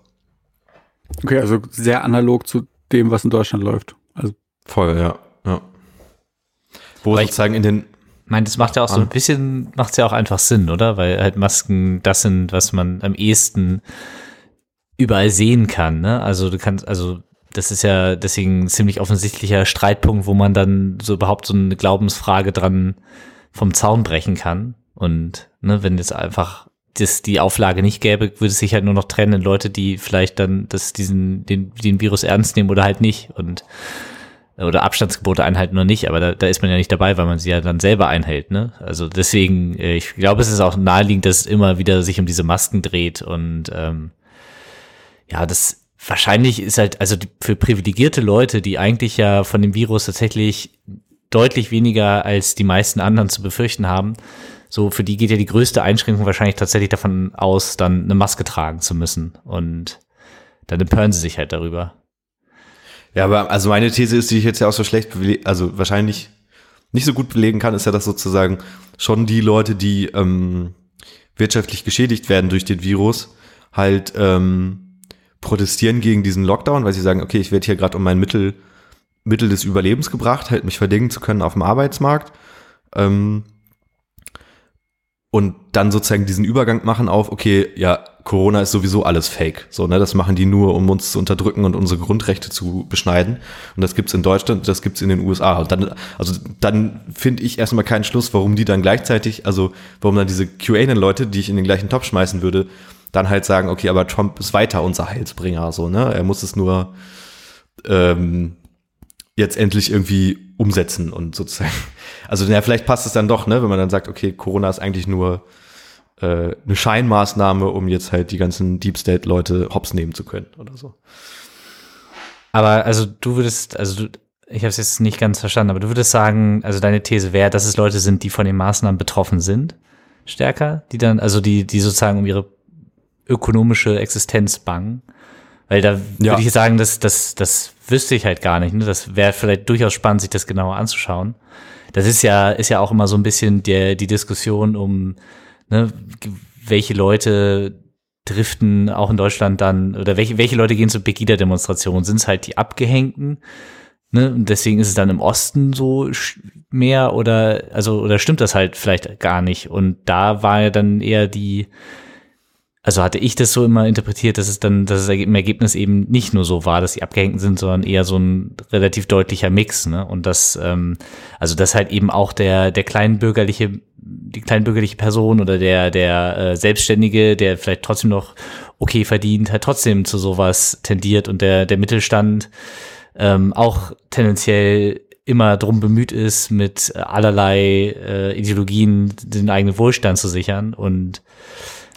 Okay, also sehr analog zu dem, was in Deutschland läuft. Also Voll, ja. ja. Wo Weil sozusagen in den ich meine, das macht ja auch so ein bisschen, macht es ja auch einfach Sinn, oder? Weil halt Masken das sind, was man am ehesten überall sehen kann, ne? Also du kannst, also das ist ja deswegen ein ziemlich offensichtlicher Streitpunkt, wo man dann so überhaupt so eine Glaubensfrage dran vom Zaun brechen kann. Und ne, wenn jetzt einfach das die Auflage nicht gäbe, würde es sich halt nur noch trennen Leute, die vielleicht dann das, diesen, den, den Virus ernst nehmen oder halt nicht. Und oder Abstandsgebote einhalten oder nicht, aber da, da ist man ja nicht dabei, weil man sie ja dann selber einhält. Ne? Also deswegen, äh, ich glaube, es ist auch naheliegend, dass es immer wieder sich um diese Masken dreht und ähm, ja, das wahrscheinlich ist halt, also für privilegierte Leute, die eigentlich ja von dem Virus tatsächlich deutlich weniger als die meisten anderen zu befürchten haben, so für die geht ja die größte Einschränkung wahrscheinlich tatsächlich davon aus, dann eine Maske tragen zu müssen und dann empören sie sich halt darüber. Ja, aber also meine These ist, die ich jetzt ja auch so schlecht, also wahrscheinlich nicht so gut belegen kann, ist ja, dass sozusagen schon die Leute, die ähm, wirtschaftlich geschädigt werden durch den Virus, halt ähm, protestieren gegen diesen Lockdown, weil sie sagen, okay, ich werde hier gerade um mein Mittel, Mittel des Überlebens gebracht, halt mich verdingen zu können auf dem Arbeitsmarkt. Ähm, und dann sozusagen diesen Übergang machen auf, okay, ja, Corona ist sowieso alles Fake. So, ne, das machen die nur, um uns zu unterdrücken und unsere Grundrechte zu beschneiden. Und das gibt's in Deutschland, das gibt's in den USA. Und dann, also dann finde ich erstmal keinen Schluss, warum die dann gleichzeitig, also warum dann diese QAnon-Leute, die ich in den gleichen Topf schmeißen würde, dann halt sagen, okay, aber Trump ist weiter unser Heilsbringer, so, ne? Er muss es nur ähm, jetzt endlich irgendwie umsetzen und sozusagen also ja, vielleicht passt es dann doch, ne, wenn man dann sagt, okay, Corona ist eigentlich nur äh, eine Scheinmaßnahme, um jetzt halt die ganzen Deep State Leute hops nehmen zu können oder so. Aber also du würdest, also du, ich habe es jetzt nicht ganz verstanden, aber du würdest sagen, also deine These wäre, dass es Leute sind, die von den Maßnahmen betroffen sind, stärker, die dann, also die, die sozusagen um ihre ökonomische Existenz bangen. Weil da ja. würde ich sagen, das, das, das wüsste ich halt gar nicht. Ne? Das wäre vielleicht durchaus spannend, sich das genauer anzuschauen das ist ja, ist ja auch immer so ein bisschen der, die Diskussion um, ne, welche Leute driften auch in Deutschland dann, oder welche, welche Leute gehen zur Pegida-Demonstration? Sind es halt die Abgehängten? Ne? Und deswegen ist es dann im Osten so mehr oder, also, oder stimmt das halt vielleicht gar nicht? Und da war ja dann eher die, also hatte ich das so immer interpretiert, dass es dann, dass es im Ergebnis eben nicht nur so war, dass sie abgehängt sind, sondern eher so ein relativ deutlicher Mix, ne? Und das, ähm, also dass halt eben auch der, der kleinbürgerliche, die kleinbürgerliche Person oder der, der äh, Selbstständige, der vielleicht trotzdem noch okay verdient, halt trotzdem zu sowas tendiert und der, der Mittelstand ähm, auch tendenziell immer drum bemüht ist, mit allerlei äh, Ideologien den eigenen Wohlstand zu sichern und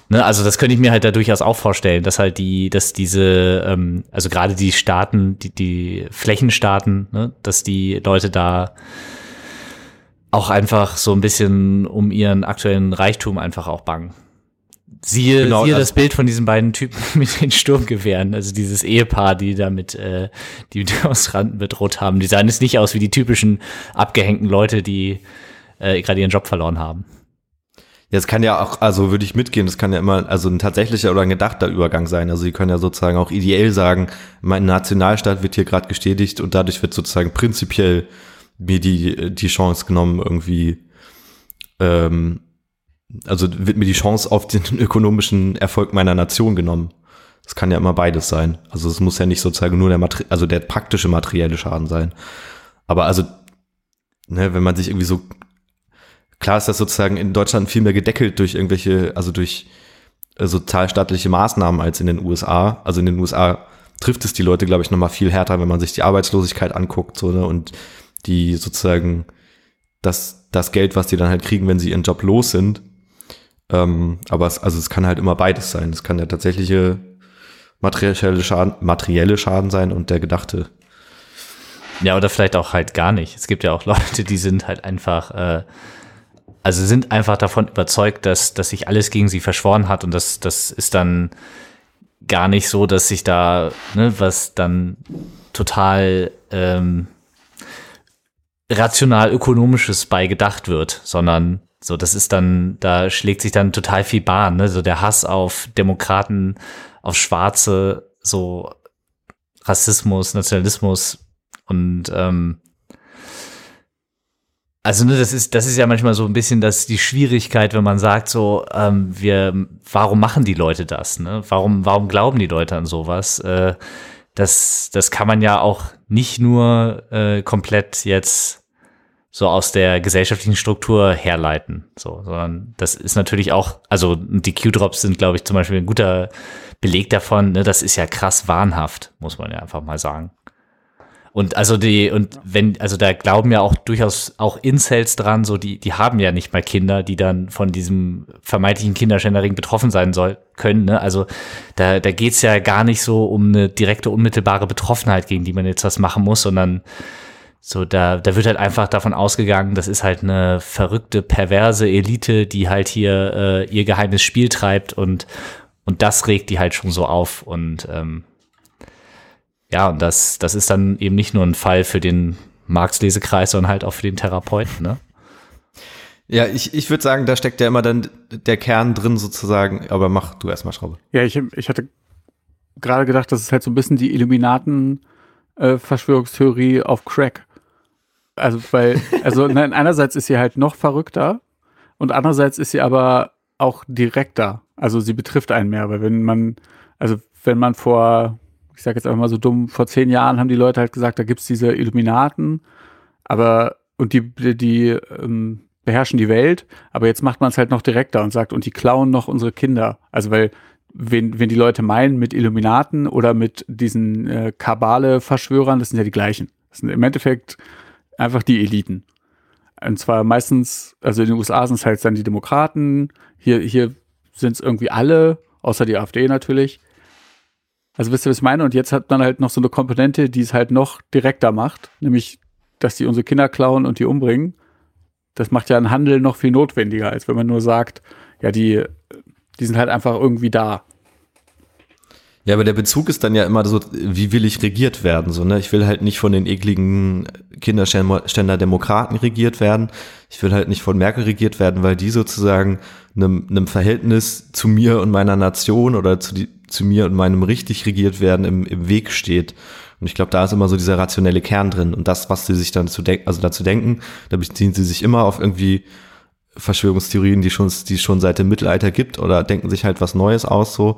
Ne, also das könnte ich mir halt da durchaus auch vorstellen, dass halt die, dass diese, ähm, also gerade die Staaten, die, die Flächenstaaten, ne, dass die Leute da auch einfach so ein bisschen um ihren aktuellen Reichtum einfach auch bangen. Siehe, genau, siehe das Bild von diesen beiden Typen mit den Sturmgewehren, also dieses Ehepaar, die damit äh, die Demonstranten bedroht haben. Die sahen es nicht aus wie die typischen abgehängten Leute, die äh, gerade ihren Job verloren haben. Ja, es kann ja auch, also würde ich mitgehen, das kann ja immer also ein tatsächlicher oder ein gedachter Übergang sein. Also sie können ja sozusagen auch ideell sagen, mein Nationalstaat wird hier gerade gestätigt und dadurch wird sozusagen prinzipiell mir die, die Chance genommen, irgendwie, ähm, also wird mir die Chance auf den ökonomischen Erfolg meiner Nation genommen. Das kann ja immer beides sein. Also es muss ja nicht sozusagen nur der, Materi also der praktische materielle Schaden sein. Aber also, ne, wenn man sich irgendwie so Klar ist das sozusagen in Deutschland viel mehr gedeckelt durch irgendwelche, also durch äh, sozialstaatliche Maßnahmen als in den USA. Also in den USA trifft es die Leute, glaube ich, nochmal viel härter, wenn man sich die Arbeitslosigkeit anguckt, so, ne, und die sozusagen das, das Geld, was die dann halt kriegen, wenn sie ihren Job los sind. Ähm, aber es, also es kann halt immer beides sein. Es kann der tatsächliche materielle Schaden, materielle Schaden sein und der gedachte. Ja, oder vielleicht auch halt gar nicht. Es gibt ja auch Leute, die sind halt einfach, äh, also sind einfach davon überzeugt, dass, dass sich alles gegen sie verschworen hat und das, das ist dann gar nicht so, dass sich da, ne, was dann total ähm, rational ökonomisches bei gedacht wird, sondern so, das ist dann, da schlägt sich dann total viel Bahn, ne? So der Hass auf Demokraten, auf Schwarze, so Rassismus, Nationalismus und ähm, also ne, das ist das ist ja manchmal so ein bisschen das die Schwierigkeit, wenn man sagt so ähm, wir warum machen die Leute das ne? Warum warum glauben die Leute an sowas? Äh, das das kann man ja auch nicht nur äh, komplett jetzt so aus der gesellschaftlichen Struktur herleiten so sondern das ist natürlich auch also die Q-Drops sind glaube ich zum Beispiel ein guter Beleg davon ne? Das ist ja krass wahnhaft muss man ja einfach mal sagen und also die, und wenn, also da glauben ja auch durchaus auch Incels dran, so die, die haben ja nicht mal Kinder, die dann von diesem vermeintlichen Kinderschändering betroffen sein soll, können. Ne? Also da, da geht's ja gar nicht so um eine direkte, unmittelbare Betroffenheit, gegen die man jetzt was machen muss, sondern so, da, da wird halt einfach davon ausgegangen, das ist halt eine verrückte, perverse Elite, die halt hier äh, ihr geheimes Spiel treibt und, und das regt die halt schon so auf. Und ähm, ja, und das, das ist dann eben nicht nur ein Fall für den Marx-Lesekreis, sondern halt auch für den Therapeuten, ne? Ja, ich, ich würde sagen, da steckt ja immer dann der Kern drin sozusagen, aber mach du erstmal, Schraube. Ja, ich, ich hatte gerade gedacht, das ist halt so ein bisschen die Illuminaten-Verschwörungstheorie äh, auf Crack. Also, weil, also nein, einerseits ist sie halt noch verrückter und andererseits ist sie aber auch direkter. Also sie betrifft einen mehr, weil wenn man, also wenn man vor ich sage jetzt einfach mal so dumm, vor zehn Jahren haben die Leute halt gesagt, da gibt es diese Illuminaten, aber und die, die, die ähm, beherrschen die Welt, aber jetzt macht man es halt noch direkter und sagt, und die klauen noch unsere Kinder. Also weil, wenn, wenn die Leute meinen mit Illuminaten oder mit diesen äh, Kabale-Verschwörern, das sind ja die gleichen. Das sind im Endeffekt einfach die Eliten. Und zwar meistens, also in den USA sind es halt dann die Demokraten, hier, hier sind es irgendwie alle, außer die AfD natürlich. Also wisst ihr, was ich meine? Und jetzt hat man halt noch so eine Komponente, die es halt noch direkter macht, nämlich, dass die unsere Kinder klauen und die umbringen. Das macht ja einen Handel noch viel notwendiger, als wenn man nur sagt, ja, die, die sind halt einfach irgendwie da. Ja, aber der Bezug ist dann ja immer so, wie will ich regiert werden? So, ne? Ich will halt nicht von den ekligen Kinderständer Demokraten regiert werden. Ich will halt nicht von Merkel regiert werden, weil die sozusagen einem, einem Verhältnis zu mir und meiner Nation oder zu, die, zu mir und meinem richtig regiert werden im, im Weg steht. Und ich glaube, da ist immer so dieser rationelle Kern drin. Und das, was sie sich dann zu denken, also dazu denken, da beziehen sie sich immer auf irgendwie Verschwörungstheorien, die schon, die schon seit dem Mittelalter gibt oder denken sich halt was Neues aus so.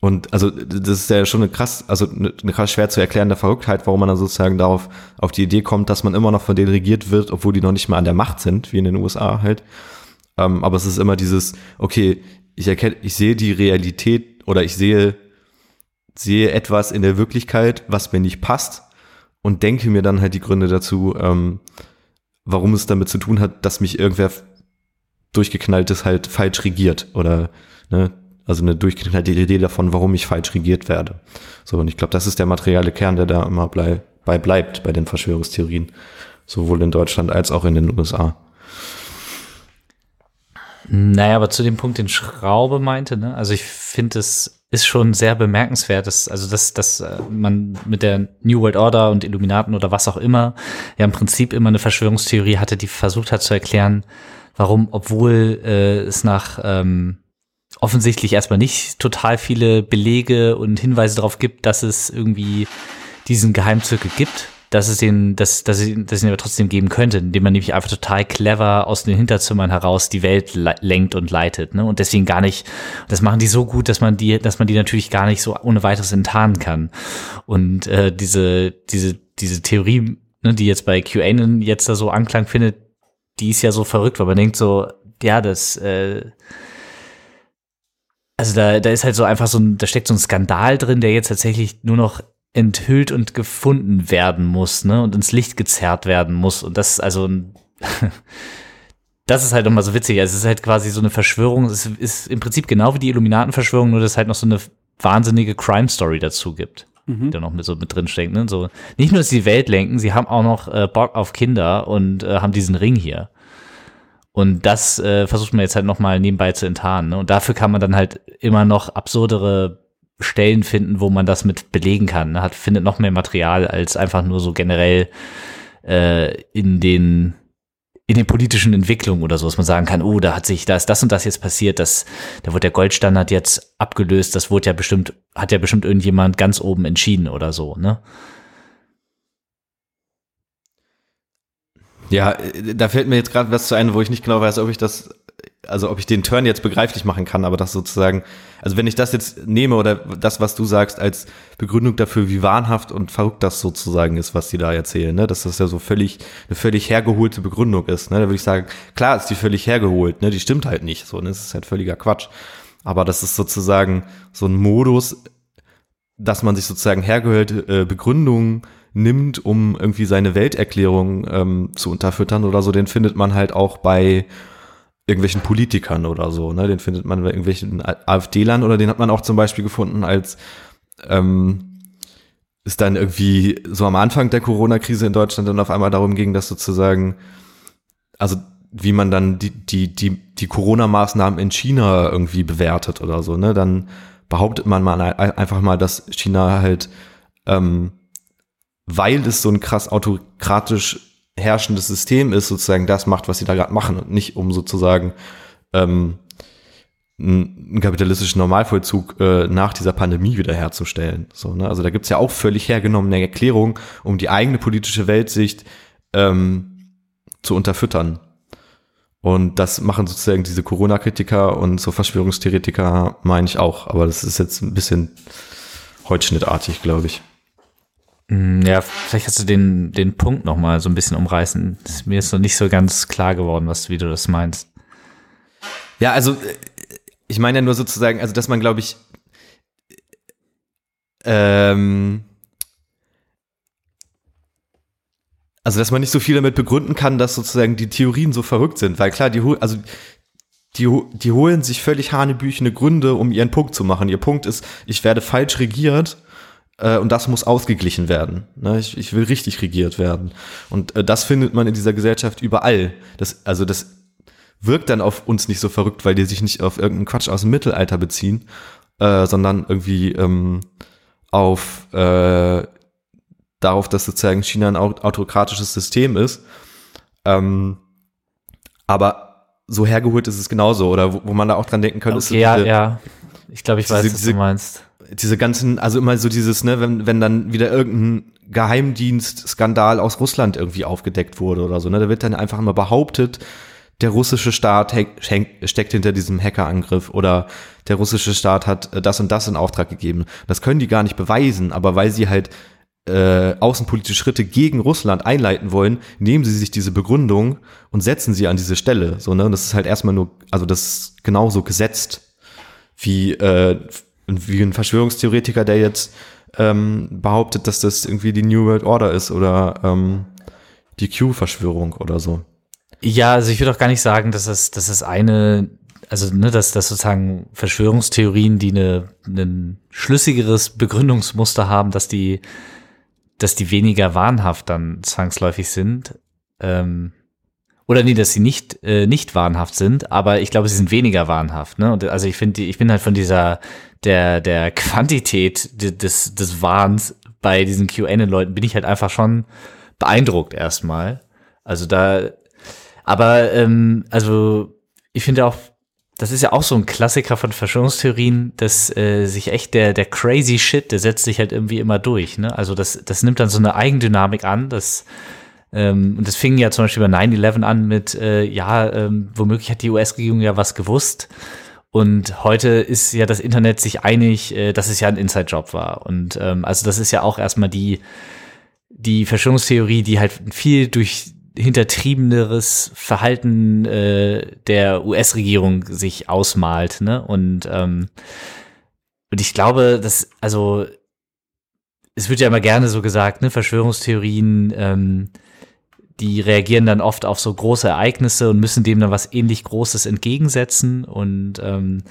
Und also das ist ja schon eine krass, also eine, eine krass schwer zu erklärende Verrücktheit, warum man dann sozusagen darauf auf die Idee kommt, dass man immer noch von denen regiert wird, obwohl die noch nicht mal an der Macht sind, wie in den USA halt. Ähm, aber es ist immer dieses, okay, ich erkenne, ich sehe die Realität oder ich sehe, sehe etwas in der Wirklichkeit, was mir nicht passt und denke mir dann halt die Gründe dazu, ähm, warum es damit zu tun hat, dass mich irgendwer durchgeknalltes halt falsch regiert oder ne, also eine durchgeknallte Idee davon, warum ich falsch regiert werde. So, und ich glaube, das ist der materielle Kern, der da immer blei bei bleibt bei den Verschwörungstheorien, sowohl in Deutschland als auch in den USA. Naja, aber zu dem Punkt, den Schraube meinte, ne? also ich finde, es ist schon sehr bemerkenswert, dass, also dass, dass äh, man mit der New World Order und Illuminaten oder was auch immer ja im Prinzip immer eine Verschwörungstheorie hatte, die versucht hat zu erklären, warum, obwohl äh, es nach ähm, offensichtlich erstmal nicht total viele Belege und Hinweise darauf gibt, dass es irgendwie diesen Geheimzirkel gibt, dass es den, dass, dass, es, dass es ihn aber trotzdem geben könnte, indem man nämlich einfach total clever aus den Hinterzimmern heraus die Welt lenkt und leitet, ne? Und deswegen gar nicht, das machen die so gut, dass man die, dass man die natürlich gar nicht so ohne weiteres enttarnen kann. Und äh, diese, diese, diese Theorie, ne, die jetzt bei QAnon jetzt da so Anklang findet, die ist ja so verrückt, weil man denkt so, ja, das, äh, also da, da ist halt so einfach so ein, da steckt so ein Skandal drin, der jetzt tatsächlich nur noch enthüllt und gefunden werden muss, ne, und ins Licht gezerrt werden muss. Und das ist also ein, das ist halt nochmal so witzig. Also es ist halt quasi so eine Verschwörung. Es ist im Prinzip genau wie die Illuminatenverschwörung, nur dass es halt noch so eine wahnsinnige Crime-Story dazu gibt, mhm. die da noch mit so mit drin steckt. Ne? So, nicht nur, dass sie die Welt lenken, sie haben auch noch äh, Bock auf Kinder und äh, haben diesen Ring hier. Und das äh, versucht man jetzt halt nochmal nebenbei zu enttarnen. Ne? Und dafür kann man dann halt immer noch absurdere Stellen finden, wo man das mit belegen kann. Ne? Hat, findet noch mehr Material als einfach nur so generell äh, in den in den politischen Entwicklungen oder so, dass man sagen kann, oh, da hat sich, da ist das und das jetzt passiert, das, da wurde der Goldstandard jetzt abgelöst, das wurde ja bestimmt, hat ja bestimmt irgendjemand ganz oben entschieden oder so, ne? Ja, äh, da fällt mir jetzt gerade was zu ein, wo ich nicht genau weiß, ob ich das, also ob ich den Turn jetzt begreiflich machen kann, aber das sozusagen, also wenn ich das jetzt nehme oder das, was du sagst, als Begründung dafür, wie wahnhaft und verrückt das sozusagen ist, was die da erzählen, ne, dass das ja so völlig, eine völlig hergeholte Begründung ist, ne, da würde ich sagen, klar ist die völlig hergeholt, ne, die stimmt halt nicht, so, ne, das ist halt völliger Quatsch. Aber das ist sozusagen so ein Modus, dass man sich sozusagen hergeholte äh, Begründungen nimmt, um irgendwie seine Welterklärung ähm, zu unterfüttern oder so, den findet man halt auch bei irgendwelchen Politikern oder so. Ne? Den findet man bei irgendwelchen AfD-Lern oder den hat man auch zum Beispiel gefunden, als ähm, es dann irgendwie so am Anfang der Corona-Krise in Deutschland dann auf einmal darum ging, dass sozusagen, also wie man dann die, die, die, die Corona-Maßnahmen in China irgendwie bewertet oder so, ne? Dann behauptet man mal einfach mal, dass China halt ähm, weil es so ein krass autokratisch herrschendes System ist, sozusagen das macht, was sie da gerade machen und nicht um sozusagen ähm, einen kapitalistischen Normalvollzug äh, nach dieser Pandemie wiederherzustellen. So, ne? Also da gibt's ja auch völlig hergenommene Erklärungen, um die eigene politische Weltsicht ähm, zu unterfüttern. Und das machen sozusagen diese Corona-Kritiker und so Verschwörungstheoretiker, meine ich auch. Aber das ist jetzt ein bisschen holzschnittartig, glaube ich. Mm, ja, vielleicht hast du den, den Punkt noch mal so ein bisschen umreißen. Mir ist noch nicht so ganz klar geworden, was, wie du das meinst. Ja, also äh, ich meine ja nur sozusagen, also dass man, glaube ich, ähm, also dass man nicht so viel damit begründen kann, dass sozusagen die Theorien so verrückt sind, weil klar, die, also die, die holen sich völlig hanebüchene Gründe, um ihren Punkt zu machen. Ihr Punkt ist, ich werde falsch regiert und das muss ausgeglichen werden. Ne? Ich, ich will richtig regiert werden. Und äh, das findet man in dieser Gesellschaft überall. Das, also das wirkt dann auf uns nicht so verrückt, weil die sich nicht auf irgendeinen Quatsch aus dem Mittelalter beziehen, äh, sondern irgendwie ähm, auf äh, darauf, dass sozusagen China ein autokratisches System ist. Ähm, aber so hergeholt ist es genauso, oder wo, wo man da auch dran denken könnte, okay, ist so diese, ja, ja. Ich glaube, ich weiß, diese, was du meinst diese ganzen, also immer so dieses, ne, wenn, wenn dann wieder irgendein Geheimdienstskandal aus Russland irgendwie aufgedeckt wurde oder so, ne, da wird dann einfach immer behauptet, der russische Staat steckt hinter diesem Hackerangriff oder der russische Staat hat äh, das und das in Auftrag gegeben. Das können die gar nicht beweisen, aber weil sie halt äh, außenpolitische Schritte gegen Russland einleiten wollen, nehmen sie sich diese Begründung und setzen sie an diese Stelle. So, ne? Und das ist halt erstmal nur, also das ist genauso gesetzt wie äh, wie ein Verschwörungstheoretiker, der jetzt ähm, behauptet, dass das irgendwie die New World Order ist oder ähm, die Q-Verschwörung oder so. Ja, also ich würde auch gar nicht sagen, dass es, dass es eine, also ne, dass, dass sozusagen Verschwörungstheorien, die eine, ein schlüssigeres Begründungsmuster haben, dass die, dass die weniger wahnhaft dann zwangsläufig sind. Ähm, oder nee, dass sie nicht, äh, nicht wahnhaft sind, aber ich glaube, sie sind weniger wahnhaft. Ne? Und also ich finde, ich bin halt von dieser, der, der Quantität des, des Wahns bei diesen QAnon-Leuten bin ich halt einfach schon beeindruckt erstmal. Also da, aber ähm, also ich finde auch, das ist ja auch so ein Klassiker von Verschwörungstheorien, dass äh, sich echt der, der crazy Shit, der setzt sich halt irgendwie immer durch. Ne? Also das, das nimmt dann so eine Eigendynamik an, das ähm, und das fing ja zum Beispiel bei 9-11 an mit, äh, ja, ähm, womöglich hat die US-Regierung ja was gewusst. Und heute ist ja das Internet sich einig, äh, dass es ja ein Inside-Job war. Und ähm, also das ist ja auch erstmal die, die Verschwörungstheorie, die halt viel durch hintertriebeneres Verhalten äh, der US-Regierung sich ausmalt. Ne? Und, ähm, und ich glaube, dass, also es wird ja immer gerne so gesagt, ne, Verschwörungstheorien, ähm, die reagieren dann oft auf so große Ereignisse und müssen dem dann was ähnlich Großes entgegensetzen. Und ähm,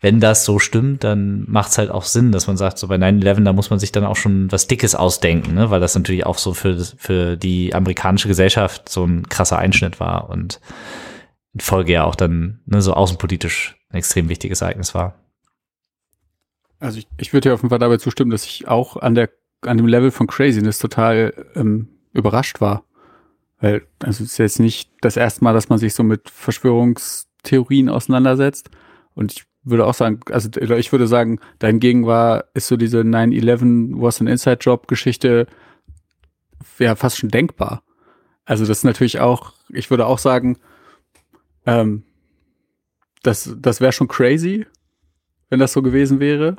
wenn das so stimmt, dann macht es halt auch Sinn, dass man sagt, so bei 9-11, da muss man sich dann auch schon was Dickes ausdenken, ne? weil das natürlich auch so für, für die amerikanische Gesellschaft so ein krasser Einschnitt war und in Folge ja auch dann ne, so außenpolitisch ein extrem wichtiges Ereignis war. Also ich, ich würde ja auf jeden Fall dabei zustimmen, dass ich auch an der an dem Level von Craziness total ähm, überrascht war. Weil, also es ist jetzt nicht das erste Mal, dass man sich so mit Verschwörungstheorien auseinandersetzt. Und ich würde auch sagen, also ich würde sagen, dahingegen war, ist so diese 9-11 was an Inside Job Geschichte ja fast schon denkbar. Also das ist natürlich auch, ich würde auch sagen, ähm, das, das wäre schon crazy, wenn das so gewesen wäre.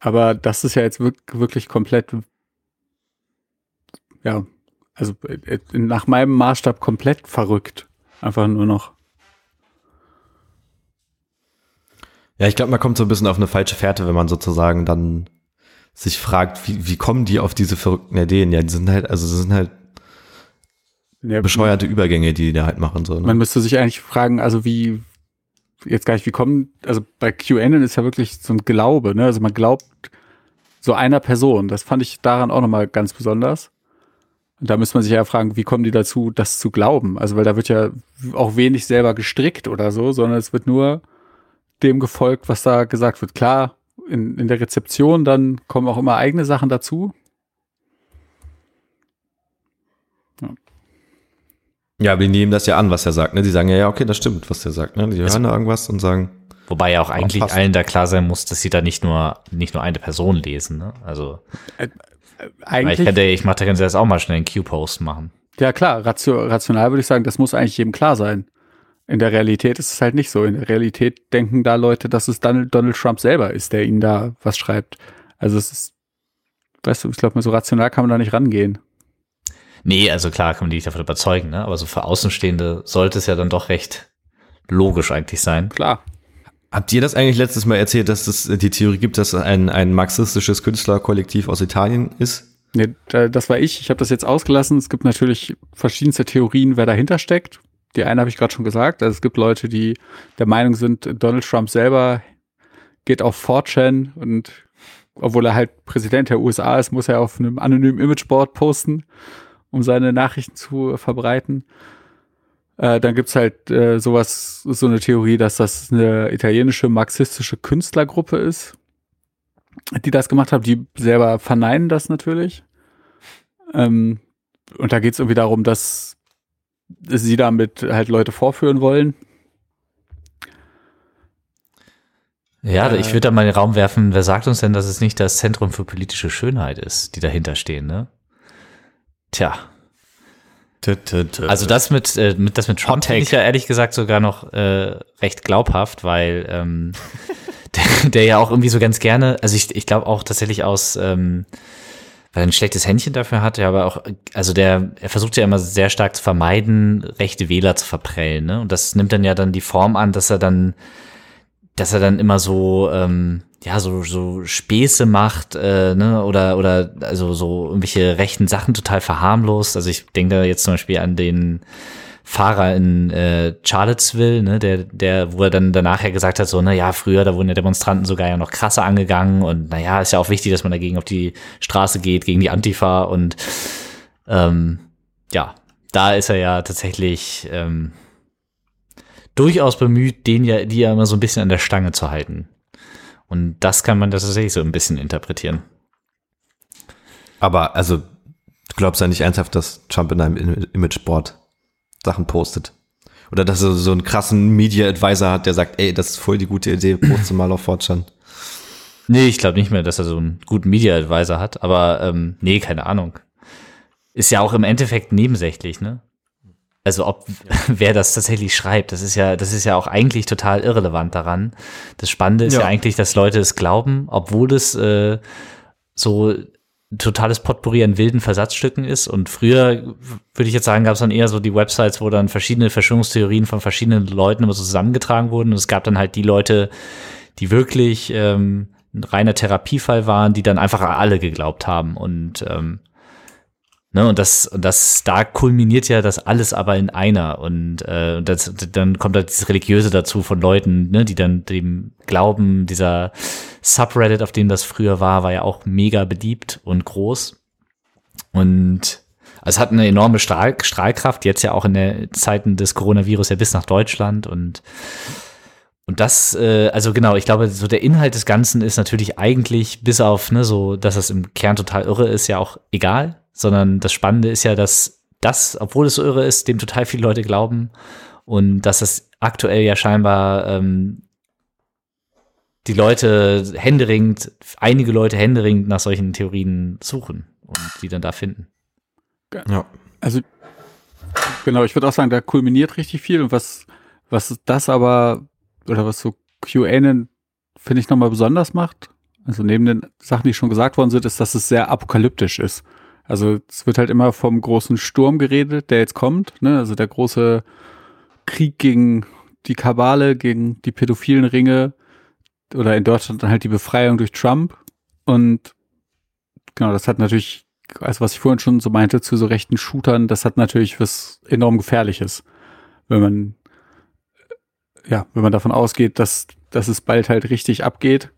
Aber das ist ja jetzt wirklich komplett, ja, also äh, nach meinem Maßstab komplett verrückt. Einfach nur noch. Ja, ich glaube, man kommt so ein bisschen auf eine falsche Fährte, wenn man sozusagen dann sich fragt, wie, wie kommen die auf diese verrückten Ideen? Ja, die sind halt, also das sind halt ja, bescheuerte Übergänge, die die da halt machen. So, ne? Man müsste sich eigentlich fragen, also wie, jetzt gar nicht, wie kommen, also bei QAnon ist ja wirklich so ein Glaube, ne? Also man glaubt so einer Person. Das fand ich daran auch nochmal ganz besonders. Und da müsste man sich ja fragen, wie kommen die dazu, das zu glauben? Also, weil da wird ja auch wenig selber gestrickt oder so, sondern es wird nur dem gefolgt, was da gesagt wird. Klar, in, in der Rezeption dann kommen auch immer eigene Sachen dazu. Ja, wir nehmen das ja an, was er sagt. Ne? Die sagen ja, ja, okay, das stimmt, was er sagt. Ne? Die hören da irgendwas und sagen. Wobei ja auch eigentlich auch allen da klar sein muss, dass sie da nicht nur, nicht nur eine Person lesen. Ne? Also äh, eigentlich, ich, könnte, ich mache da ganz jetzt auch mal schnell einen Q-Post machen. Ja klar, rational würde ich sagen, das muss eigentlich jedem klar sein. In der Realität ist es halt nicht so. In der Realität denken da Leute, dass es Donald, Donald Trump selber ist, der ihnen da was schreibt. Also es ist, weißt du, ich glaube, so rational kann man da nicht rangehen. Nee, also klar kann man dich davon überzeugen, ne? aber so für Außenstehende sollte es ja dann doch recht logisch eigentlich sein. Klar. Habt ihr das eigentlich letztes Mal erzählt, dass es die Theorie gibt, dass ein, ein marxistisches Künstlerkollektiv aus Italien ist? Nee, das war ich. Ich habe das jetzt ausgelassen. Es gibt natürlich verschiedenste Theorien, wer dahinter steckt. Die eine habe ich gerade schon gesagt. Also es gibt Leute, die der Meinung sind, Donald Trump selber geht auf 4chan und obwohl er halt Präsident der USA ist, muss er auf einem anonymen Imageboard posten um seine Nachrichten zu verbreiten. Äh, dann gibt's halt äh, sowas, so eine Theorie, dass das eine italienische marxistische Künstlergruppe ist, die das gemacht hat. Die selber verneinen das natürlich. Ähm, und da geht's irgendwie darum, dass sie damit halt Leute vorführen wollen. Ja, äh, ich würde da mal in den Raum werfen, wer sagt uns denn, dass es nicht das Zentrum für politische Schönheit ist, die dahinter stehen, ne? Tja. Also das mit, äh, mit das mit Trump finde ich ja ehrlich gesagt sogar noch äh, recht glaubhaft, weil ähm, der, der ja auch irgendwie so ganz gerne, also ich, ich glaube auch tatsächlich aus, ähm, weil er ein schlechtes Händchen dafür hat, ja, aber auch, also der, er versucht ja immer sehr stark zu vermeiden, rechte Wähler zu verprellen, ne? Und das nimmt dann ja dann die Form an, dass er dann, dass er dann immer so, ähm, ja, so, so Späße macht, äh, ne, oder, oder also so irgendwelche rechten Sachen total verharmlost. Also ich denke da jetzt zum Beispiel an den Fahrer in äh, Charlottesville, ne, der, der, wo er dann danach ja gesagt hat, so, na ja, früher, da wurden ja Demonstranten sogar ja noch krasser angegangen und naja, ist ja auch wichtig, dass man dagegen auf die Straße geht, gegen die Antifa und ähm, ja, da ist er ja tatsächlich ähm, durchaus bemüht, den ja, die ja immer so ein bisschen an der Stange zu halten. Und das kann man tatsächlich so ein bisschen interpretieren. Aber also, du glaubst ja nicht ernsthaft, dass Trump in einem Imageboard Sachen postet? Oder dass er so einen krassen Media Advisor hat, der sagt, ey, das ist voll die gute Idee, poste mal auf Fortran. Nee, ich glaube nicht mehr, dass er so einen guten Media Advisor hat, aber ähm, nee, keine Ahnung. Ist ja auch im Endeffekt nebensächlich, ne? Also ob wer das tatsächlich schreibt, das ist ja, das ist ja auch eigentlich total irrelevant daran. Das Spannende ist ja, ja eigentlich, dass Leute es glauben, obwohl es äh, so totales Potpourri an wilden Versatzstücken ist. Und früher, würde ich jetzt sagen, gab es dann eher so die Websites, wo dann verschiedene Verschwörungstheorien von verschiedenen Leuten immer so zusammengetragen wurden. Und es gab dann halt die Leute, die wirklich ähm, ein reiner Therapiefall waren, die dann einfach alle geglaubt haben. Und ähm, Ne, und das, das, da kulminiert ja das alles aber in einer. Und äh, das, dann kommt halt das Religiöse dazu von Leuten, ne, die dann dem glauben, dieser Subreddit, auf dem das früher war, war ja auch mega beliebt und groß. Und es hat eine enorme Strahl, Strahlkraft, jetzt ja auch in den Zeiten des Coronavirus ja bis nach Deutschland und und das, äh, also genau, ich glaube, so der Inhalt des Ganzen ist natürlich eigentlich, bis auf, ne, so, dass es im Kern total irre ist, ja auch egal sondern das Spannende ist ja, dass das, obwohl es so irre ist, dem total viele Leute glauben und dass es aktuell ja scheinbar ähm, die Leute händeringend, einige Leute händeringend nach solchen Theorien suchen und die dann da finden. Ja. Also genau, ich würde auch sagen, da kulminiert richtig viel und was, was das aber, oder was so QAnon, finde ich, nochmal besonders macht, also neben den Sachen, die schon gesagt worden sind, ist, dass es sehr apokalyptisch ist. Also es wird halt immer vom großen Sturm geredet, der jetzt kommt. Ne? Also der große Krieg gegen die Kabale, gegen die pädophilen Ringe oder in Deutschland dann halt die Befreiung durch Trump. Und genau, das hat natürlich, also was ich vorhin schon so meinte, zu so rechten Shootern, das hat natürlich was enorm Gefährliches, wenn man ja, wenn man davon ausgeht, dass, dass es bald halt richtig abgeht.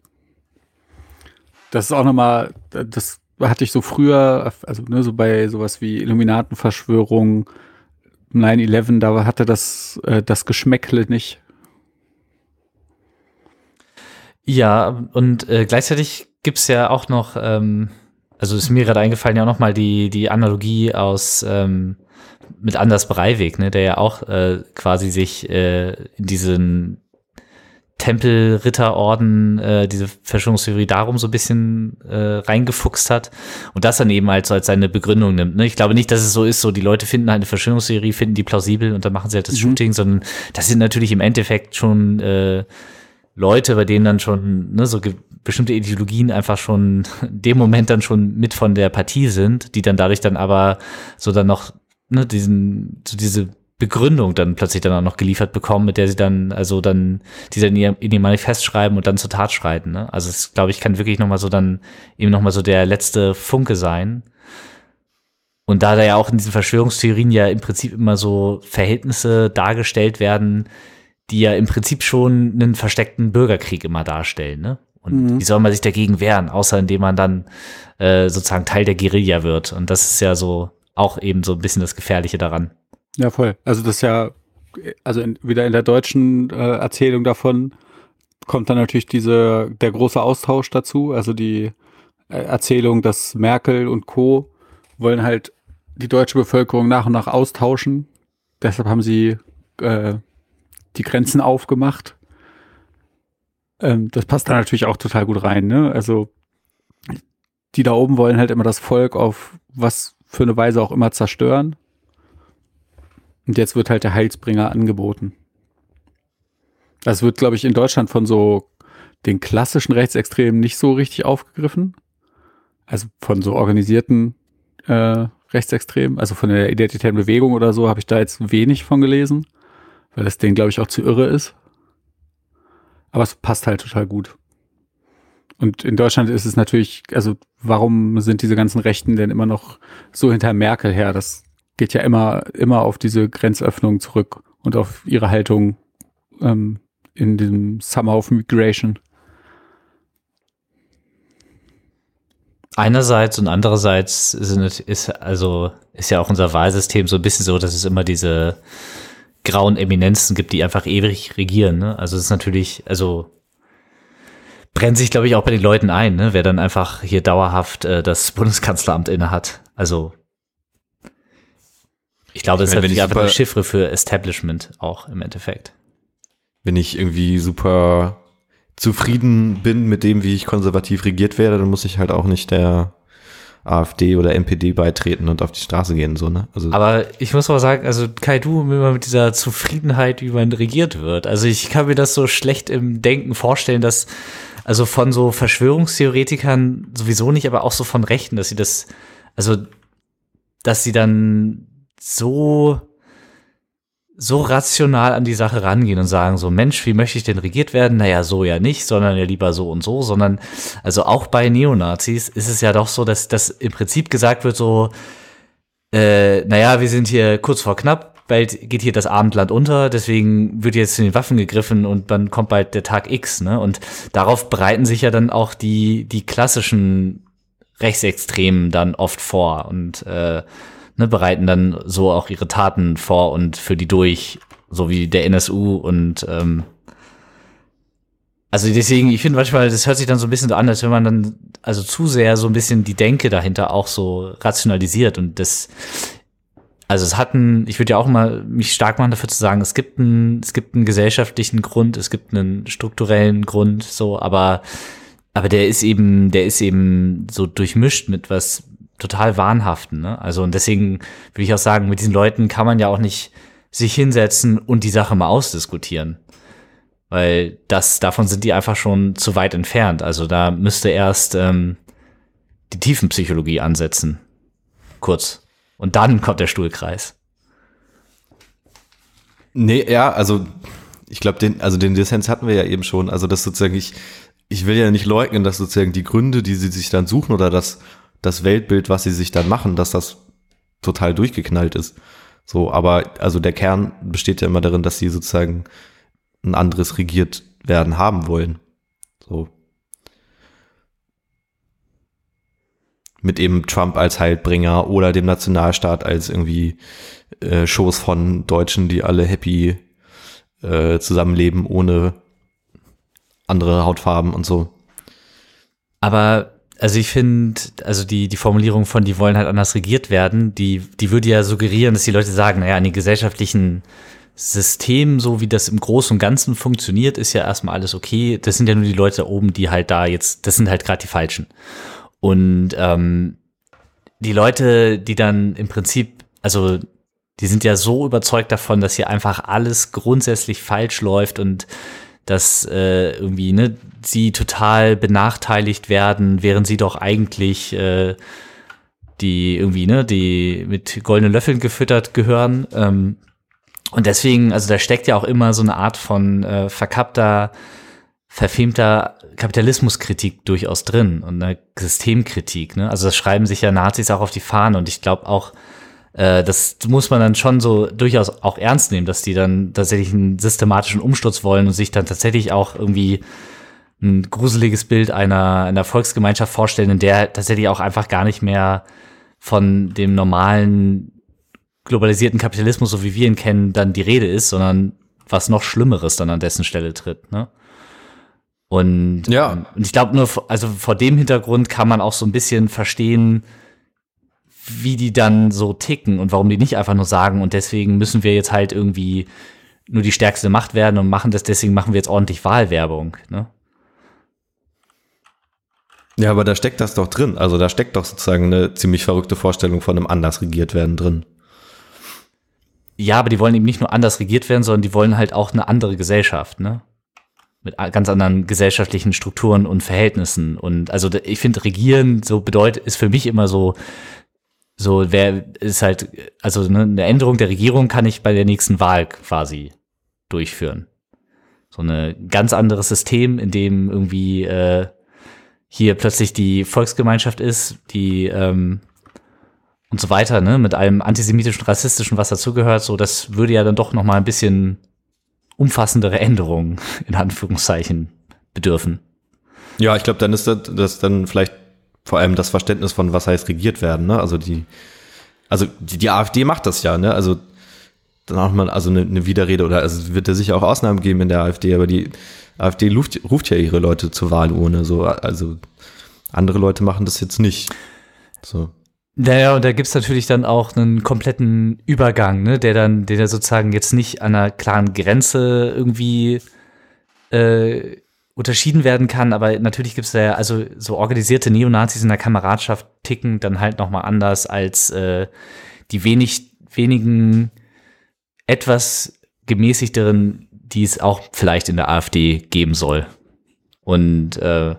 Das ist auch nochmal, das hatte ich so früher, also ne, so bei sowas wie Illuminatenverschwörung, 9-11, da hatte das, äh, das Geschmäckle nicht. Ja, und äh, gleichzeitig gibt's ja auch noch, ähm, also ist mir gerade eingefallen, ja auch noch mal die, die Analogie aus ähm, mit Anders Breivik, ne, der ja auch äh, quasi sich äh, in diesen Tempelritterorden äh, diese Verschwörungstheorie darum so ein bisschen äh, reingefuchst hat und das dann eben halt so als seine Begründung nimmt. Ne? Ich glaube nicht, dass es so ist, so die Leute finden halt eine Verschwörungstheorie, finden die plausibel und dann machen sie halt das mhm. Shooting, sondern das sind natürlich im Endeffekt schon äh, Leute, bei denen dann schon ne, so bestimmte Ideologien einfach schon in dem Moment dann schon mit von der Partie sind, die dann dadurch dann aber so dann noch ne, diesen so diese Begründung dann plötzlich dann auch noch geliefert bekommen, mit der sie dann, also dann, die dann in ihr, in ihr Manifest schreiben und dann zur Tat schreiten. Ne? Also es, glaube ich, kann wirklich nochmal so dann eben nochmal so der letzte Funke sein. Und da da ja auch in diesen Verschwörungstheorien ja im Prinzip immer so Verhältnisse dargestellt werden, die ja im Prinzip schon einen versteckten Bürgerkrieg immer darstellen, ne? Und mhm. wie soll man sich dagegen wehren, außer indem man dann äh, sozusagen Teil der Guerilla wird. Und das ist ja so auch eben so ein bisschen das Gefährliche daran. Ja, voll. Also das ist ja, also in, wieder in der deutschen äh, Erzählung davon kommt dann natürlich diese, der große Austausch dazu, also die äh, Erzählung, dass Merkel und Co. wollen halt die deutsche Bevölkerung nach und nach austauschen. Deshalb haben sie äh, die Grenzen aufgemacht. Ähm, das passt da natürlich auch total gut rein, ne? Also die da oben wollen halt immer das Volk auf was für eine Weise auch immer zerstören. Und jetzt wird halt der Heilsbringer angeboten. Das wird, glaube ich, in Deutschland von so den klassischen Rechtsextremen nicht so richtig aufgegriffen. Also von so organisierten äh, Rechtsextremen, also von der identitären Bewegung oder so, habe ich da jetzt wenig von gelesen, weil das denen, glaube ich, auch zu irre ist. Aber es passt halt total gut. Und in Deutschland ist es natürlich, also warum sind diese ganzen Rechten denn immer noch so hinter Merkel her? Das geht ja immer, immer auf diese Grenzöffnung zurück und auf ihre Haltung ähm, in dem Summer of Migration. Einerseits und andererseits sind, ist also ist ja auch unser Wahlsystem so ein bisschen so, dass es immer diese grauen Eminenzen gibt, die einfach ewig regieren. Ne? Also es ist natürlich, also brennt sich, glaube ich, auch bei den Leuten ein, ne? wer dann einfach hier dauerhaft äh, das Bundeskanzleramt inne hat. Also ich glaube, es ist natürlich einfach eine Chiffre für Establishment auch im Endeffekt. Wenn ich irgendwie super zufrieden bin mit dem, wie ich konservativ regiert werde, dann muss ich halt auch nicht der AfD oder NPD beitreten und auf die Straße gehen, so, ne? Also aber ich muss aber sagen, also Kai, du immer mit dieser Zufriedenheit, wie man regiert wird. Also ich kann mir das so schlecht im Denken vorstellen, dass, also von so Verschwörungstheoretikern sowieso nicht, aber auch so von Rechten, dass sie das, also, dass sie dann so, so rational an die Sache rangehen und sagen so, Mensch, wie möchte ich denn regiert werden? Naja, so ja nicht, sondern ja lieber so und so, sondern also auch bei Neonazis ist es ja doch so, dass das im Prinzip gesagt wird so, äh, naja, wir sind hier kurz vor knapp, bald geht hier das Abendland unter, deswegen wird jetzt zu den Waffen gegriffen und dann kommt bald der Tag X, ne? Und darauf bereiten sich ja dann auch die, die klassischen Rechtsextremen dann oft vor und äh, ne, bereiten dann so auch ihre Taten vor und für die durch, so wie der NSU und ähm, also deswegen, ich finde manchmal, das hört sich dann so ein bisschen so an, als wenn man dann also zu sehr so ein bisschen die Denke dahinter auch so rationalisiert und das also es hat einen, ich würde ja auch mal mich stark machen dafür zu sagen, es gibt einen, es gibt einen gesellschaftlichen Grund, es gibt einen strukturellen Grund, so, aber, aber der ist eben, der ist eben so durchmischt mit was total wahnhaften. Ne? Also und deswegen würde ich auch sagen, mit diesen Leuten kann man ja auch nicht sich hinsetzen und die Sache mal ausdiskutieren. Weil das, davon sind die einfach schon zu weit entfernt. Also da müsste erst ähm, die Tiefenpsychologie ansetzen. Kurz. Und dann kommt der Stuhlkreis. Nee, ja, also ich glaube, den, also den Dissens hatten wir ja eben schon. Also das sozusagen, ich, ich will ja nicht leugnen, dass sozusagen die Gründe, die sie sich dann suchen oder das das Weltbild, was sie sich dann machen, dass das total durchgeknallt ist. So, aber also der Kern besteht ja immer darin, dass sie sozusagen ein anderes regiert werden haben wollen. So. Mit eben Trump als Heilbringer oder dem Nationalstaat als irgendwie äh, Shows von Deutschen, die alle happy äh, zusammenleben ohne andere Hautfarben und so. Aber also ich finde, also die, die Formulierung von, die wollen halt anders regiert werden, die, die würde ja suggerieren, dass die Leute sagen, naja, an den gesellschaftlichen Systemen, so wie das im Großen und Ganzen funktioniert, ist ja erstmal alles okay. Das sind ja nur die Leute da oben, die halt da jetzt, das sind halt gerade die Falschen. Und ähm, die Leute, die dann im Prinzip, also die sind ja so überzeugt davon, dass hier einfach alles grundsätzlich falsch läuft und dass äh, irgendwie ne, sie total benachteiligt werden, während sie doch eigentlich äh, die irgendwie ne, die mit goldenen Löffeln gefüttert gehören. Ähm, und deswegen, also da steckt ja auch immer so eine Art von äh, verkappter, verfemter Kapitalismuskritik durchaus drin und eine Systemkritik. Ne? Also das schreiben sich ja Nazis auch auf die Fahnen und ich glaube auch, das muss man dann schon so durchaus auch ernst nehmen, dass die dann tatsächlich einen systematischen Umsturz wollen und sich dann tatsächlich auch irgendwie ein gruseliges Bild einer, einer Volksgemeinschaft vorstellen, in der tatsächlich auch einfach gar nicht mehr von dem normalen globalisierten Kapitalismus, so wie wir ihn kennen, dann die Rede ist, sondern was noch Schlimmeres dann an dessen Stelle tritt. Ne? Und, ja. und ich glaube nur, also vor dem Hintergrund kann man auch so ein bisschen verstehen, wie die dann so ticken und warum die nicht einfach nur sagen, und deswegen müssen wir jetzt halt irgendwie nur die stärkste Macht werden und machen das, deswegen machen wir jetzt ordentlich Wahlwerbung. Ne? Ja, aber da steckt das doch drin. Also da steckt doch sozusagen eine ziemlich verrückte Vorstellung von einem anders regiert werden drin. Ja, aber die wollen eben nicht nur anders regiert werden, sondern die wollen halt auch eine andere Gesellschaft, ne? Mit ganz anderen gesellschaftlichen Strukturen und Verhältnissen. Und also ich finde, regieren so bedeutet, ist für mich immer so, so, wer ist halt, also ne, eine Änderung der Regierung kann ich bei der nächsten Wahl quasi durchführen. So ein ganz anderes System, in dem irgendwie äh, hier plötzlich die Volksgemeinschaft ist, die ähm, und so weiter, ne, mit allem antisemitischen, rassistischen, was dazugehört, so das würde ja dann doch noch mal ein bisschen umfassendere Änderungen in Anführungszeichen bedürfen. Ja, ich glaube, dann ist das, das dann vielleicht vor allem das Verständnis von, was heißt regiert werden, ne? Also die, also die, die AfD macht das ja, ne? Also dann hat man also eine, eine Widerrede oder also es wird ja sicher auch Ausnahmen geben in der AfD, aber die AfD ruft, ruft ja ihre Leute zur Wahlurne, so, also andere Leute machen das jetzt nicht. So. Naja, und da gibt's natürlich dann auch einen kompletten Übergang, ne, der dann, der sozusagen jetzt nicht an einer klaren Grenze irgendwie äh, unterschieden werden kann, aber natürlich gibt es da ja, also so organisierte Neonazis in der Kameradschaft ticken dann halt nochmal anders als äh, die wenig, wenigen etwas gemäßigteren, die es auch vielleicht in der AfD geben soll. Und äh,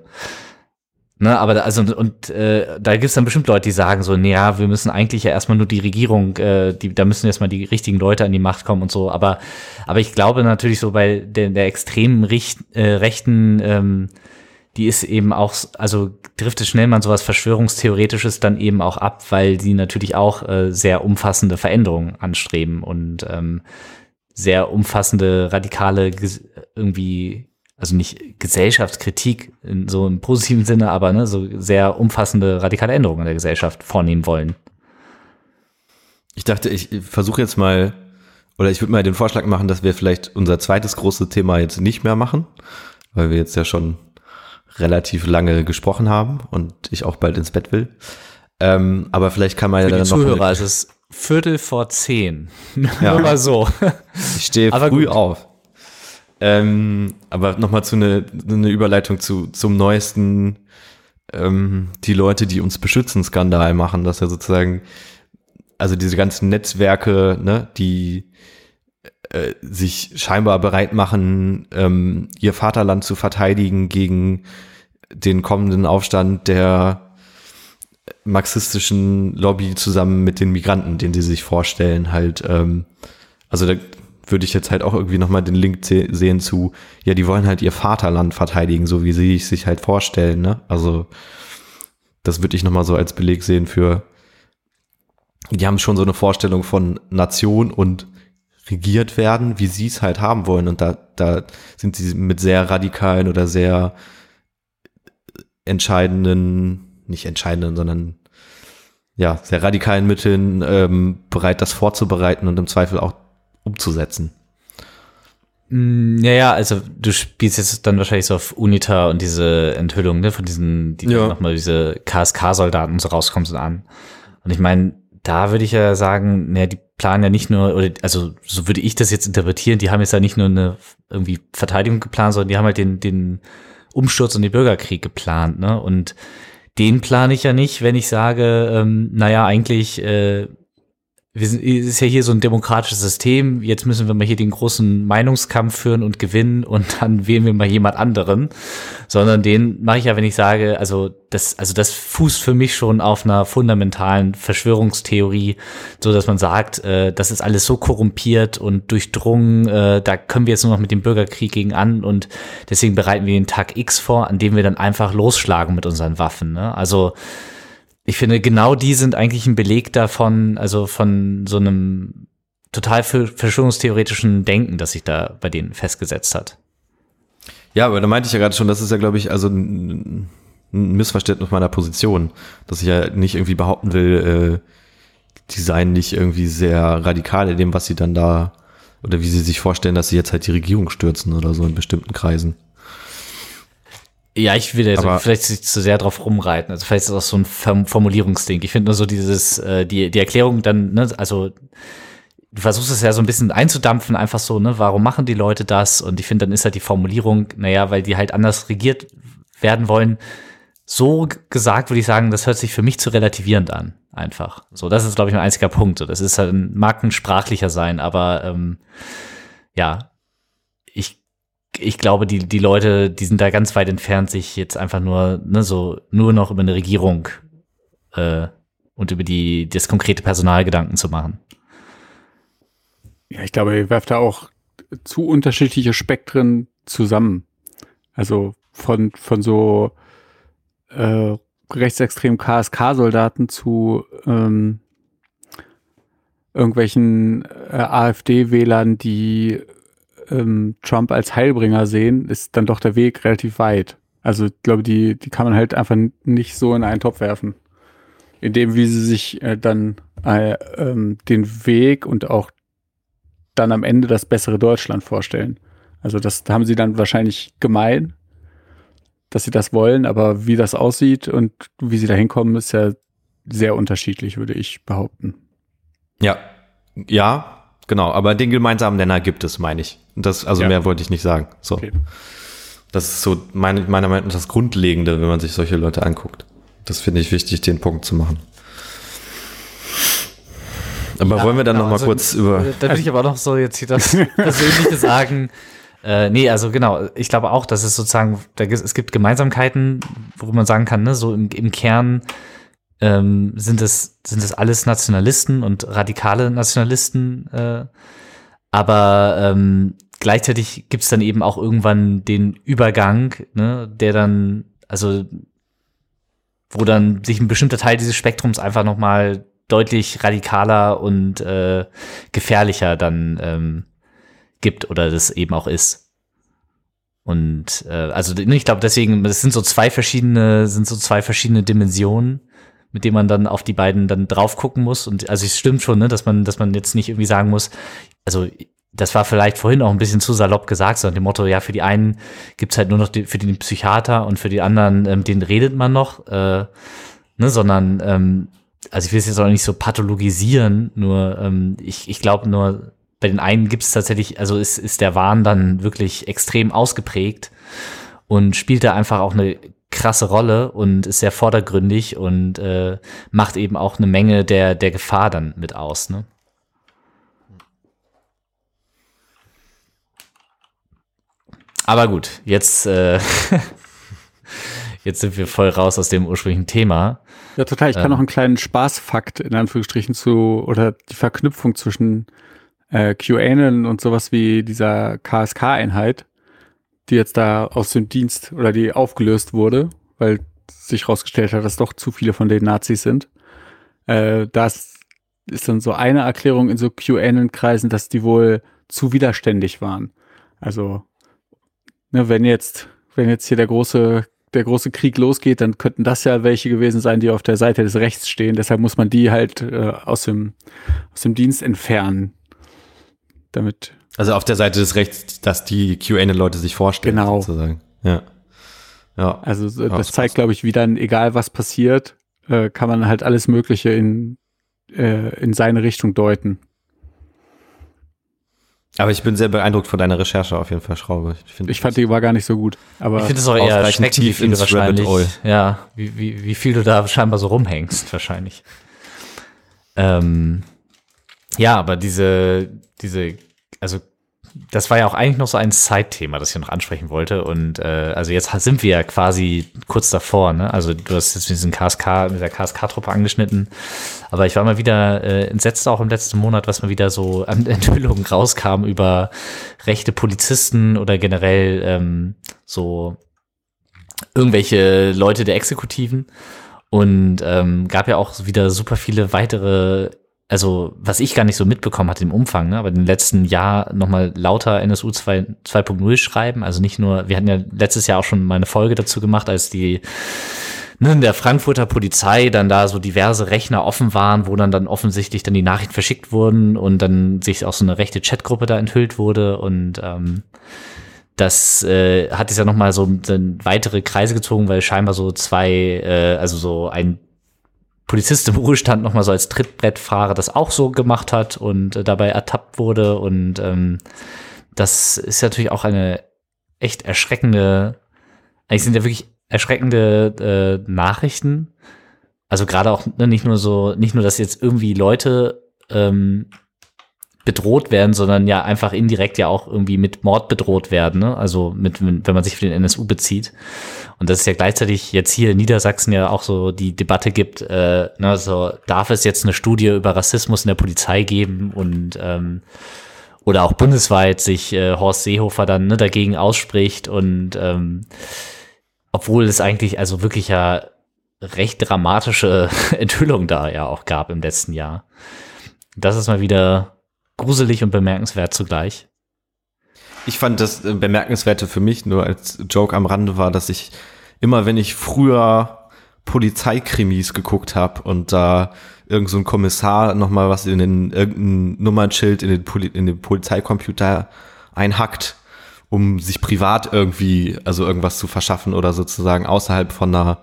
Ne, aber da, also und äh, da gibt's dann bestimmt Leute, die sagen so, naja, wir müssen eigentlich ja erstmal nur die Regierung, äh, die, da müssen erstmal die richtigen Leute an die Macht kommen und so. Aber, aber ich glaube natürlich so bei der, der extremen Richt, äh, Rechten, ähm, die ist eben auch, also driftet schnell mal sowas Verschwörungstheoretisches dann eben auch ab, weil die natürlich auch äh, sehr umfassende Veränderungen anstreben und ähm, sehr umfassende radikale irgendwie also nicht Gesellschaftskritik in so im positiven Sinne, aber ne, so sehr umfassende radikale Änderungen in der Gesellschaft vornehmen wollen. Ich dachte, ich versuche jetzt mal, oder ich würde mal den Vorschlag machen, dass wir vielleicht unser zweites großes Thema jetzt nicht mehr machen, weil wir jetzt ja schon relativ lange gesprochen haben und ich auch bald ins Bett will. Ähm, aber vielleicht kann man Für ja dann die noch. Zuhörer, es ist Viertel vor zehn. Ja. Nur mal so. Ich stehe früh gut. auf. Ähm, aber nochmal zu eine, eine Überleitung zu, zum neuesten, ähm, die Leute, die uns beschützen, Skandal machen, dass ja sozusagen, also diese ganzen Netzwerke, ne, die äh, sich scheinbar bereit machen, ähm, ihr Vaterland zu verteidigen gegen den kommenden Aufstand der marxistischen Lobby zusammen mit den Migranten, den sie sich vorstellen, halt, ähm, also da würde ich jetzt halt auch irgendwie nochmal den Link sehen zu, ja, die wollen halt ihr Vaterland verteidigen, so wie sie sich halt vorstellen, ne? Also, das würde ich nochmal so als Beleg sehen für, die haben schon so eine Vorstellung von Nation und regiert werden, wie sie es halt haben wollen. Und da, da sind sie mit sehr radikalen oder sehr entscheidenden, nicht entscheidenden, sondern ja, sehr radikalen Mitteln ähm, bereit, das vorzubereiten und im Zweifel auch umzusetzen. Mm, ja, ja, also du spielst jetzt dann wahrscheinlich so auf Unita und diese Enthüllung, ne, von diesen, die ja. nochmal diese KSK-Soldaten so rauskommen sind an. Und ich meine, da würde ich ja sagen, naja, die planen ja nicht nur, oder also so würde ich das jetzt interpretieren, die haben jetzt ja nicht nur eine irgendwie Verteidigung geplant, sondern die haben halt den, den Umsturz und den Bürgerkrieg geplant, ne? Und den plane ich ja nicht, wenn ich sage, ähm, naja, eigentlich äh, wir sind, es ist ja hier so ein demokratisches System, jetzt müssen wir mal hier den großen Meinungskampf führen und gewinnen und dann wählen wir mal jemand anderen, sondern den mache ich ja, wenn ich sage, also das, also das fußt für mich schon auf einer fundamentalen Verschwörungstheorie, so dass man sagt, äh, das ist alles so korrumpiert und durchdrungen, äh, da können wir jetzt nur noch mit dem Bürgerkrieg gegen an und deswegen bereiten wir den Tag X vor, an dem wir dann einfach losschlagen mit unseren Waffen. Ne? Also ich finde, genau die sind eigentlich ein Beleg davon, also von so einem total verschwörungstheoretischen Denken, das sich da bei denen festgesetzt hat. Ja, aber da meinte ich ja gerade schon, das ist ja, glaube ich, also ein, Missverständnis meiner Position, dass ich ja nicht irgendwie behaupten will, äh, die seien nicht irgendwie sehr radikal in dem, was sie dann da oder wie sie sich vorstellen, dass sie jetzt halt die Regierung stürzen oder so in bestimmten Kreisen. Ja, ich will jetzt vielleicht nicht zu sehr drauf rumreiten. Also vielleicht ist das auch so ein Formulierungsding. Ich finde nur so dieses, äh, die, die Erklärung dann, ne, also du versuchst es ja so ein bisschen einzudampfen, einfach so, ne, warum machen die Leute das? Und ich finde, dann ist halt die Formulierung, naja, weil die halt anders regiert werden wollen. So gesagt würde ich sagen, das hört sich für mich zu relativierend an. Einfach. So, das ist, glaube ich, mein einziger Punkt. So, das ist halt, mag ein sprachlicher sein, aber ähm, ja, ich glaube, die, die Leute, die sind da ganz weit entfernt, sich jetzt einfach nur, ne, so, nur noch über eine Regierung äh, und über die, das konkrete Personal Gedanken zu machen. Ja, ich glaube, ihr werft da auch zu unterschiedliche Spektren zusammen. Also von, von so äh, rechtsextremen KSK-Soldaten zu ähm, irgendwelchen äh, AfD-Wählern, die ähm, Trump als Heilbringer sehen, ist dann doch der Weg relativ weit. Also ich glaube, die, die kann man halt einfach nicht so in einen Topf werfen. In dem, wie sie sich äh, dann äh, ähm, den Weg und auch dann am Ende das bessere Deutschland vorstellen. Also das haben sie dann wahrscheinlich gemein, dass sie das wollen, aber wie das aussieht und wie sie da hinkommen, ist ja sehr unterschiedlich, würde ich behaupten. Ja, ja, Genau, aber den gemeinsamen Nenner gibt es, meine ich. Das, also ja. mehr wollte ich nicht sagen. So. Okay. Das ist so meine, meiner Meinung nach das Grundlegende, wenn man sich solche Leute anguckt. Das finde ich wichtig, den Punkt zu machen. Aber ja, wollen wir dann genau, noch mal also, kurz über. Da will ich aber noch so jetzt hier das Persönliche sagen. Äh, nee, also genau, ich glaube auch, dass es sozusagen, da, es gibt Gemeinsamkeiten, worüber man sagen kann, ne, so im, im Kern ähm, sind es sind es alles Nationalisten und radikale Nationalisten, äh, aber ähm, gleichzeitig gibt es dann eben auch irgendwann den Übergang, ne, der dann, also wo dann sich ein bestimmter Teil dieses Spektrums einfach noch mal deutlich radikaler und äh, gefährlicher dann ähm, gibt oder das eben auch ist. Und äh, also ich glaube deswegen, das sind so zwei verschiedene, sind so zwei verschiedene Dimensionen, mit denen man dann auf die beiden dann drauf gucken muss. Und also es stimmt schon, ne, dass man, dass man jetzt nicht irgendwie sagen muss, also das war vielleicht vorhin auch ein bisschen zu salopp gesagt, so dem Motto, ja, für die einen gibt's halt nur noch die, für den Psychiater und für die anderen, ähm, den redet man noch, äh, ne, sondern ähm, also ich will es jetzt auch nicht so pathologisieren, nur ähm, ich, ich glaube nur, bei den einen gibt es tatsächlich, also ist, ist der Wahn dann wirklich extrem ausgeprägt und spielt da einfach auch eine krasse Rolle und ist sehr vordergründig und äh, macht eben auch eine Menge der, der Gefahr dann mit aus. Ne? Aber gut, jetzt, äh, jetzt sind wir voll raus aus dem ursprünglichen Thema. Ja, total. Ich kann ähm, noch einen kleinen Spaßfakt in Anführungsstrichen zu oder die Verknüpfung zwischen äh, QAnon und sowas wie dieser KSK-Einheit, die jetzt da aus dem Dienst oder die aufgelöst wurde, weil sich herausgestellt hat, dass doch zu viele von den Nazis sind. Äh, das ist dann so eine Erklärung in so QAnon-Kreisen, dass die wohl zu widerständig waren. Also, ne, wenn jetzt, wenn jetzt hier der große der große Krieg losgeht, dann könnten das ja welche gewesen sein, die auf der Seite des Rechts stehen. Deshalb muss man die halt äh, aus, dem, aus dem Dienst entfernen. Damit. Also auf der Seite des Rechts, dass die QA-Leute sich vorstellen. Genau. Sozusagen. Ja. Ja. Also das ja, zeigt, glaube ich, wie dann, egal was passiert, äh, kann man halt alles Mögliche in, äh, in seine Richtung deuten. Aber ich bin sehr beeindruckt von deiner Recherche auf jeden Fall, Schraube. Ich, find, ich fand die war gar nicht so gut. Aber ich finde es auch eher erschreckend, wie viel du wahrscheinlich, ja, wie, wie, wie viel du da scheinbar so rumhängst, wahrscheinlich. Ähm, ja, aber diese, diese, also das war ja auch eigentlich noch so ein Zeitthema, das ich noch ansprechen wollte. Und äh, also jetzt sind wir ja quasi kurz davor, ne? Also du hast jetzt mit diesem KSK, mit der KSK-Truppe angeschnitten. Aber ich war mal wieder äh, entsetzt auch im letzten Monat, was mal wieder so an Enthüllungen rauskam über rechte Polizisten oder generell ähm, so irgendwelche Leute der Exekutiven. Und ähm, gab ja auch wieder super viele weitere also was ich gar nicht so mitbekommen hatte im Umfang, ne, aber den letzten Jahr nochmal lauter NSU 2.0 schreiben. Also nicht nur, wir hatten ja letztes Jahr auch schon mal eine Folge dazu gemacht, als die ne, der Frankfurter Polizei dann da so diverse Rechner offen waren, wo dann dann offensichtlich dann die Nachrichten verschickt wurden und dann sich auch so eine rechte Chatgruppe da enthüllt wurde und ähm, das äh, hat es ja nochmal so weitere Kreise gezogen, weil scheinbar so zwei, äh, also so ein Polizist im Ruhestand nochmal so als Trittbrettfahrer das auch so gemacht hat und äh, dabei ertappt wurde. Und ähm, das ist natürlich auch eine echt erschreckende, eigentlich sind ja wirklich erschreckende äh, Nachrichten. Also gerade auch ne, nicht nur so, nicht nur, dass jetzt irgendwie Leute ähm, bedroht werden, sondern ja einfach indirekt ja auch irgendwie mit Mord bedroht werden. Ne? Also mit, wenn man sich für den NSU bezieht. Und das ist ja gleichzeitig jetzt hier in Niedersachsen ja auch so die Debatte gibt, äh, ne, so darf es jetzt eine Studie über Rassismus in der Polizei geben und ähm, oder auch bundesweit sich äh, Horst Seehofer dann ne, dagegen ausspricht und ähm, obwohl es eigentlich also wirklich ja recht dramatische Enthüllung da ja auch gab im letzten Jahr. Das ist mal wieder gruselig und bemerkenswert zugleich. Ich fand das äh, Bemerkenswerte für mich nur als Joke am Rande war, dass ich immer, wenn ich früher Polizeikrimis geguckt habe und da irgend so ein Kommissar nochmal was in den irgendein Nummernschild in den, Poli in den Polizeicomputer einhackt, um sich privat irgendwie, also irgendwas zu verschaffen oder sozusagen außerhalb von einer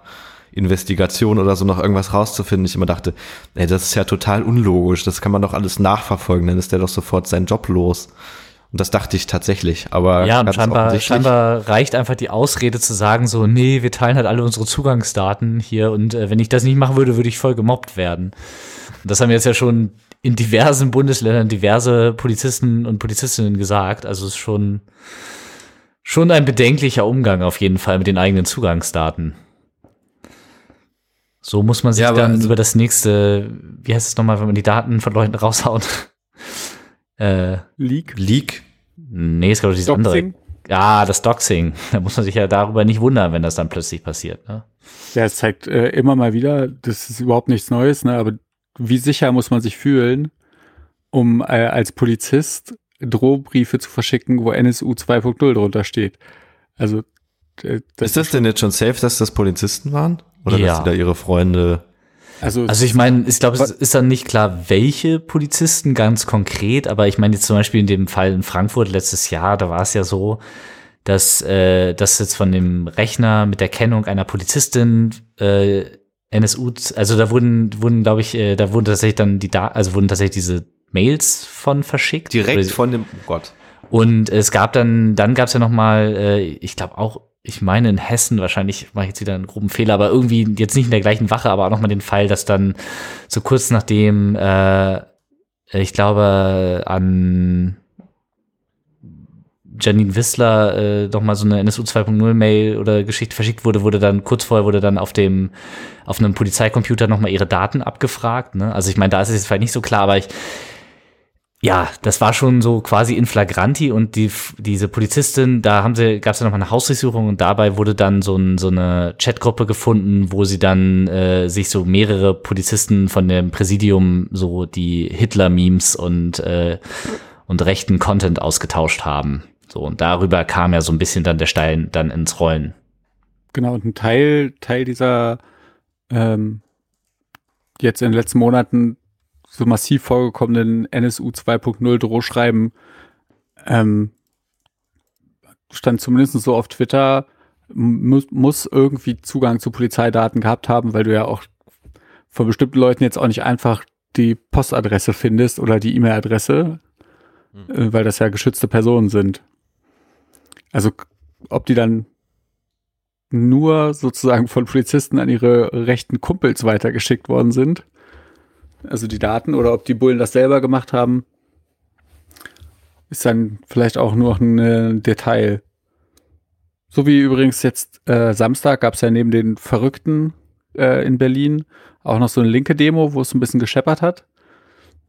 Investigation oder so noch irgendwas rauszufinden. Ich immer dachte, ey, das ist ja total unlogisch, das kann man doch alles nachverfolgen, dann ist der doch sofort seinen Job los. Und das dachte ich tatsächlich, aber ja, und scheinbar, scheinbar reicht einfach die Ausrede zu sagen so, nee, wir teilen halt alle unsere Zugangsdaten hier und äh, wenn ich das nicht machen würde, würde ich voll gemobbt werden. Und das haben jetzt ja schon in diversen Bundesländern diverse Polizisten und Polizistinnen gesagt. Also es ist schon schon ein bedenklicher Umgang auf jeden Fall mit den eigenen Zugangsdaten. So muss man sich ja, dann also über das nächste, wie heißt es nochmal, wenn man die Daten von Leuten raushaut? äh, Leak? Leak? Nee, ist glaube ich das andere. Ja, das Doxing. Da muss man sich ja darüber nicht wundern, wenn das dann plötzlich passiert. Ne? Ja, es zeigt äh, immer mal wieder, das ist überhaupt nichts Neues, ne? aber wie sicher muss man sich fühlen, um äh, als Polizist Drohbriefe zu verschicken, wo NSU 2.0 drunter steht? Also äh, das ist das denn jetzt schon safe, dass das Polizisten waren? Oder ja. dass sie da ihre Freunde also, also ich meine, ich glaube, es ist dann nicht klar, welche Polizisten ganz konkret, aber ich meine jetzt zum Beispiel in dem Fall in Frankfurt letztes Jahr, da war es ja so, dass äh, das jetzt von dem Rechner mit der Kennung einer Polizistin äh, NSU, also da wurden, wurden, glaube ich, äh, da wurden tatsächlich dann die da, also wurden tatsächlich diese Mails von verschickt. Direkt oder, von dem, oh Gott. Und es gab dann, dann gab es ja noch mal, äh, ich glaube auch ich meine in Hessen, wahrscheinlich mache ich jetzt wieder einen groben Fehler, aber irgendwie jetzt nicht in der gleichen Wache, aber auch nochmal den Fall, dass dann so kurz nachdem, äh, ich glaube, an Janine Wissler äh, noch mal so eine NSU 2.0 Mail oder Geschichte verschickt wurde, wurde dann kurz vorher wurde dann auf dem auf einem Polizeicomputer noch mal ihre Daten abgefragt. Ne? Also ich meine, da ist es jetzt vielleicht nicht so klar, aber ich ja, das war schon so quasi in flagranti und die, diese Polizistin, da haben sie, gab es ja nochmal eine Hausdurchsuchung und dabei wurde dann so, ein, so eine Chatgruppe gefunden, wo sie dann äh, sich so mehrere Polizisten von dem Präsidium so die Hitler-Memes und, äh, und rechten Content ausgetauscht haben. So, und darüber kam ja so ein bisschen dann der Stein dann ins Rollen. Genau, und ein Teil, Teil dieser ähm, jetzt in den letzten Monaten so massiv vorgekommenen NSU 2.0 Drohschreiben ähm, stand zumindest so auf Twitter, muss, muss irgendwie Zugang zu Polizeidaten gehabt haben, weil du ja auch von bestimmten Leuten jetzt auch nicht einfach die Postadresse findest oder die E-Mail-Adresse, mhm. äh, weil das ja geschützte Personen sind. Also ob die dann nur sozusagen von Polizisten an ihre rechten Kumpels weitergeschickt worden sind also die Daten, oder ob die Bullen das selber gemacht haben, ist dann vielleicht auch nur ein äh, Detail. So wie übrigens jetzt äh, Samstag gab es ja neben den Verrückten äh, in Berlin auch noch so eine linke Demo, wo es ein bisschen gescheppert hat.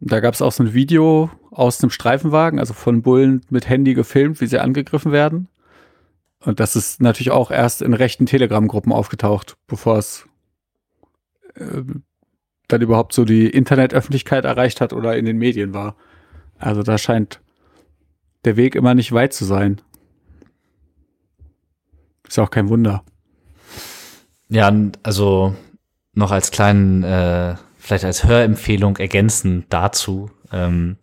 Da gab es auch so ein Video aus einem Streifenwagen, also von Bullen mit Handy gefilmt, wie sie angegriffen werden. Und das ist natürlich auch erst in rechten Telegram-Gruppen aufgetaucht, bevor es äh, dann überhaupt so die Internetöffentlichkeit erreicht hat oder in den Medien war. Also da scheint der Weg immer nicht weit zu sein. Ist auch kein Wunder. Ja, also noch als kleinen, äh, vielleicht als Hörempfehlung ergänzend dazu. Ähm,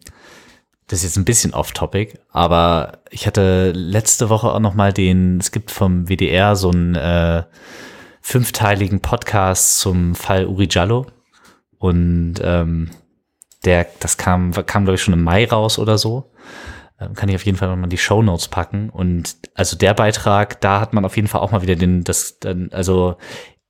das ist jetzt ein bisschen off-topic, aber ich hatte letzte Woche auch noch mal den, es gibt vom WDR so einen äh, fünfteiligen Podcast zum Fall Uri Jallo. Und ähm, der, das kam, kam glaube ich schon im Mai raus oder so. Ähm, kann ich auf jeden Fall nochmal die Show Notes packen. Und also der Beitrag, da hat man auf jeden Fall auch mal wieder den, das, dann, also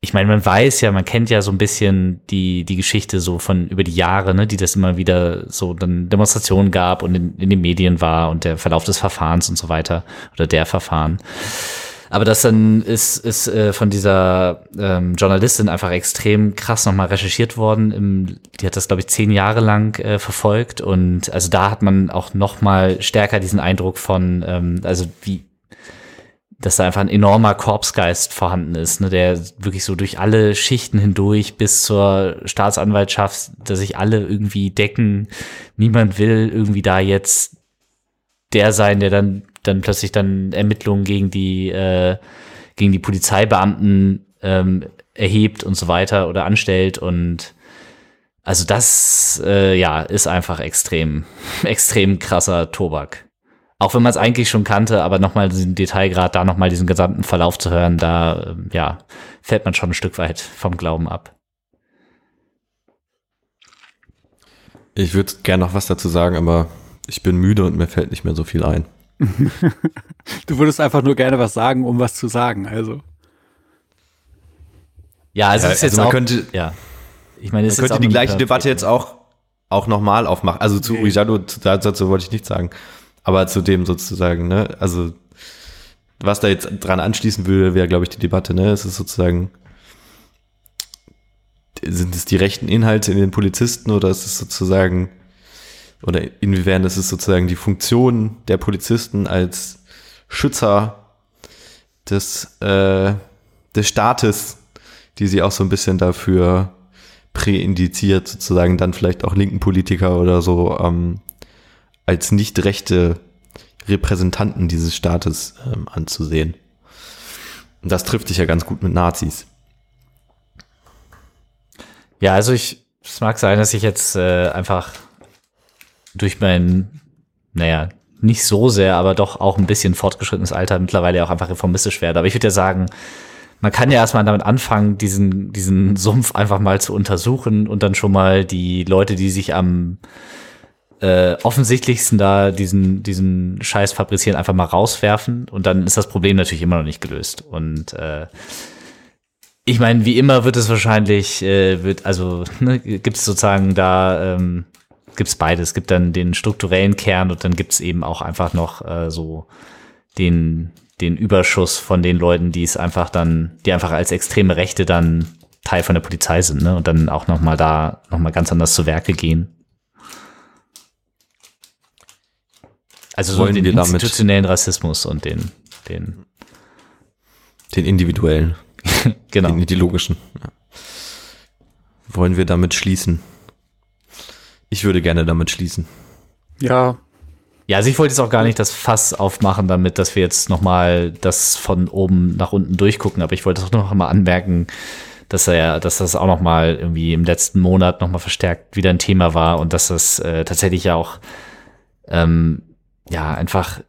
ich meine, man weiß ja, man kennt ja so ein bisschen die, die Geschichte so von über die Jahre, ne, die das immer wieder so dann Demonstrationen gab und in, in den Medien war und der Verlauf des Verfahrens und so weiter oder der Verfahren. Aber das dann ist, ist äh, von dieser ähm, Journalistin einfach extrem krass nochmal recherchiert worden. Im, die hat das, glaube ich, zehn Jahre lang äh, verfolgt. Und also da hat man auch nochmal stärker diesen Eindruck von, ähm, also wie, dass da einfach ein enormer Korpsgeist vorhanden ist, ne, der wirklich so durch alle Schichten hindurch bis zur Staatsanwaltschaft, dass sich alle irgendwie decken. Niemand will irgendwie da jetzt der sein, der dann dann plötzlich dann Ermittlungen gegen die, äh, gegen die Polizeibeamten ähm, erhebt und so weiter oder anstellt und also das äh, ja ist einfach extrem extrem krasser Tobak. Auch wenn man es eigentlich schon kannte, aber nochmal diesen Detailgrad, da nochmal diesen gesamten Verlauf zu hören, da äh, ja fällt man schon ein Stück weit vom Glauben ab. Ich würde gerne noch was dazu sagen, aber Ich bin müde und mir fällt nicht mehr so viel ein. Du würdest einfach nur gerne was sagen, um was zu sagen, also. Ja, also, ja, ist also man auch, könnte, ja. Ich meine, es man könnte die gleiche Debatte jetzt auch, auch nochmal aufmachen. Also zu nee. dazu wollte ich nichts sagen. Aber zu dem sozusagen, ne, also, was da jetzt dran anschließen würde, wäre, glaube ich, die Debatte, ne, es ist sozusagen, sind es die rechten Inhalte in den Polizisten oder ist es sozusagen, oder inwiefern ist es sozusagen die Funktion der Polizisten als Schützer des, äh, des Staates, die sie auch so ein bisschen dafür präindiziert, sozusagen dann vielleicht auch linken Politiker oder so ähm, als nicht rechte Repräsentanten dieses Staates ähm, anzusehen. Und das trifft sich ja ganz gut mit Nazis. Ja, also ich, es mag sein, dass ich jetzt äh, einfach durch mein, naja, nicht so sehr, aber doch auch ein bisschen fortgeschrittenes Alter mittlerweile auch einfach reformistisch werde. Aber ich würde ja sagen, man kann ja erstmal damit anfangen, diesen, diesen Sumpf einfach mal zu untersuchen und dann schon mal die Leute, die sich am äh, offensichtlichsten da diesen, diesen Scheiß fabrizieren, einfach mal rauswerfen. Und dann ist das Problem natürlich immer noch nicht gelöst. Und äh, ich meine, wie immer wird es wahrscheinlich, äh, wird, also ne, gibt es sozusagen da, ähm, gibt es beides. Es gibt dann den strukturellen Kern und dann gibt es eben auch einfach noch äh, so den, den Überschuss von den Leuten, die es einfach dann, die einfach als extreme Rechte dann Teil von der Polizei sind, ne? Und dann auch nochmal da nochmal ganz anders zu Werke gehen. Also so den institutionellen Rassismus und den, den, den individuellen. genau. Den ideologischen. Ja. Wollen wir damit schließen? Ich würde gerne damit schließen. Ja, ja, also ich wollte jetzt auch gar nicht das Fass aufmachen damit, dass wir jetzt nochmal das von oben nach unten durchgucken, aber ich wollte auch noch mal anmerken, dass er, dass das auch nochmal irgendwie im letzten Monat nochmal verstärkt wieder ein Thema war und dass das äh, tatsächlich ja auch ähm, ja einfach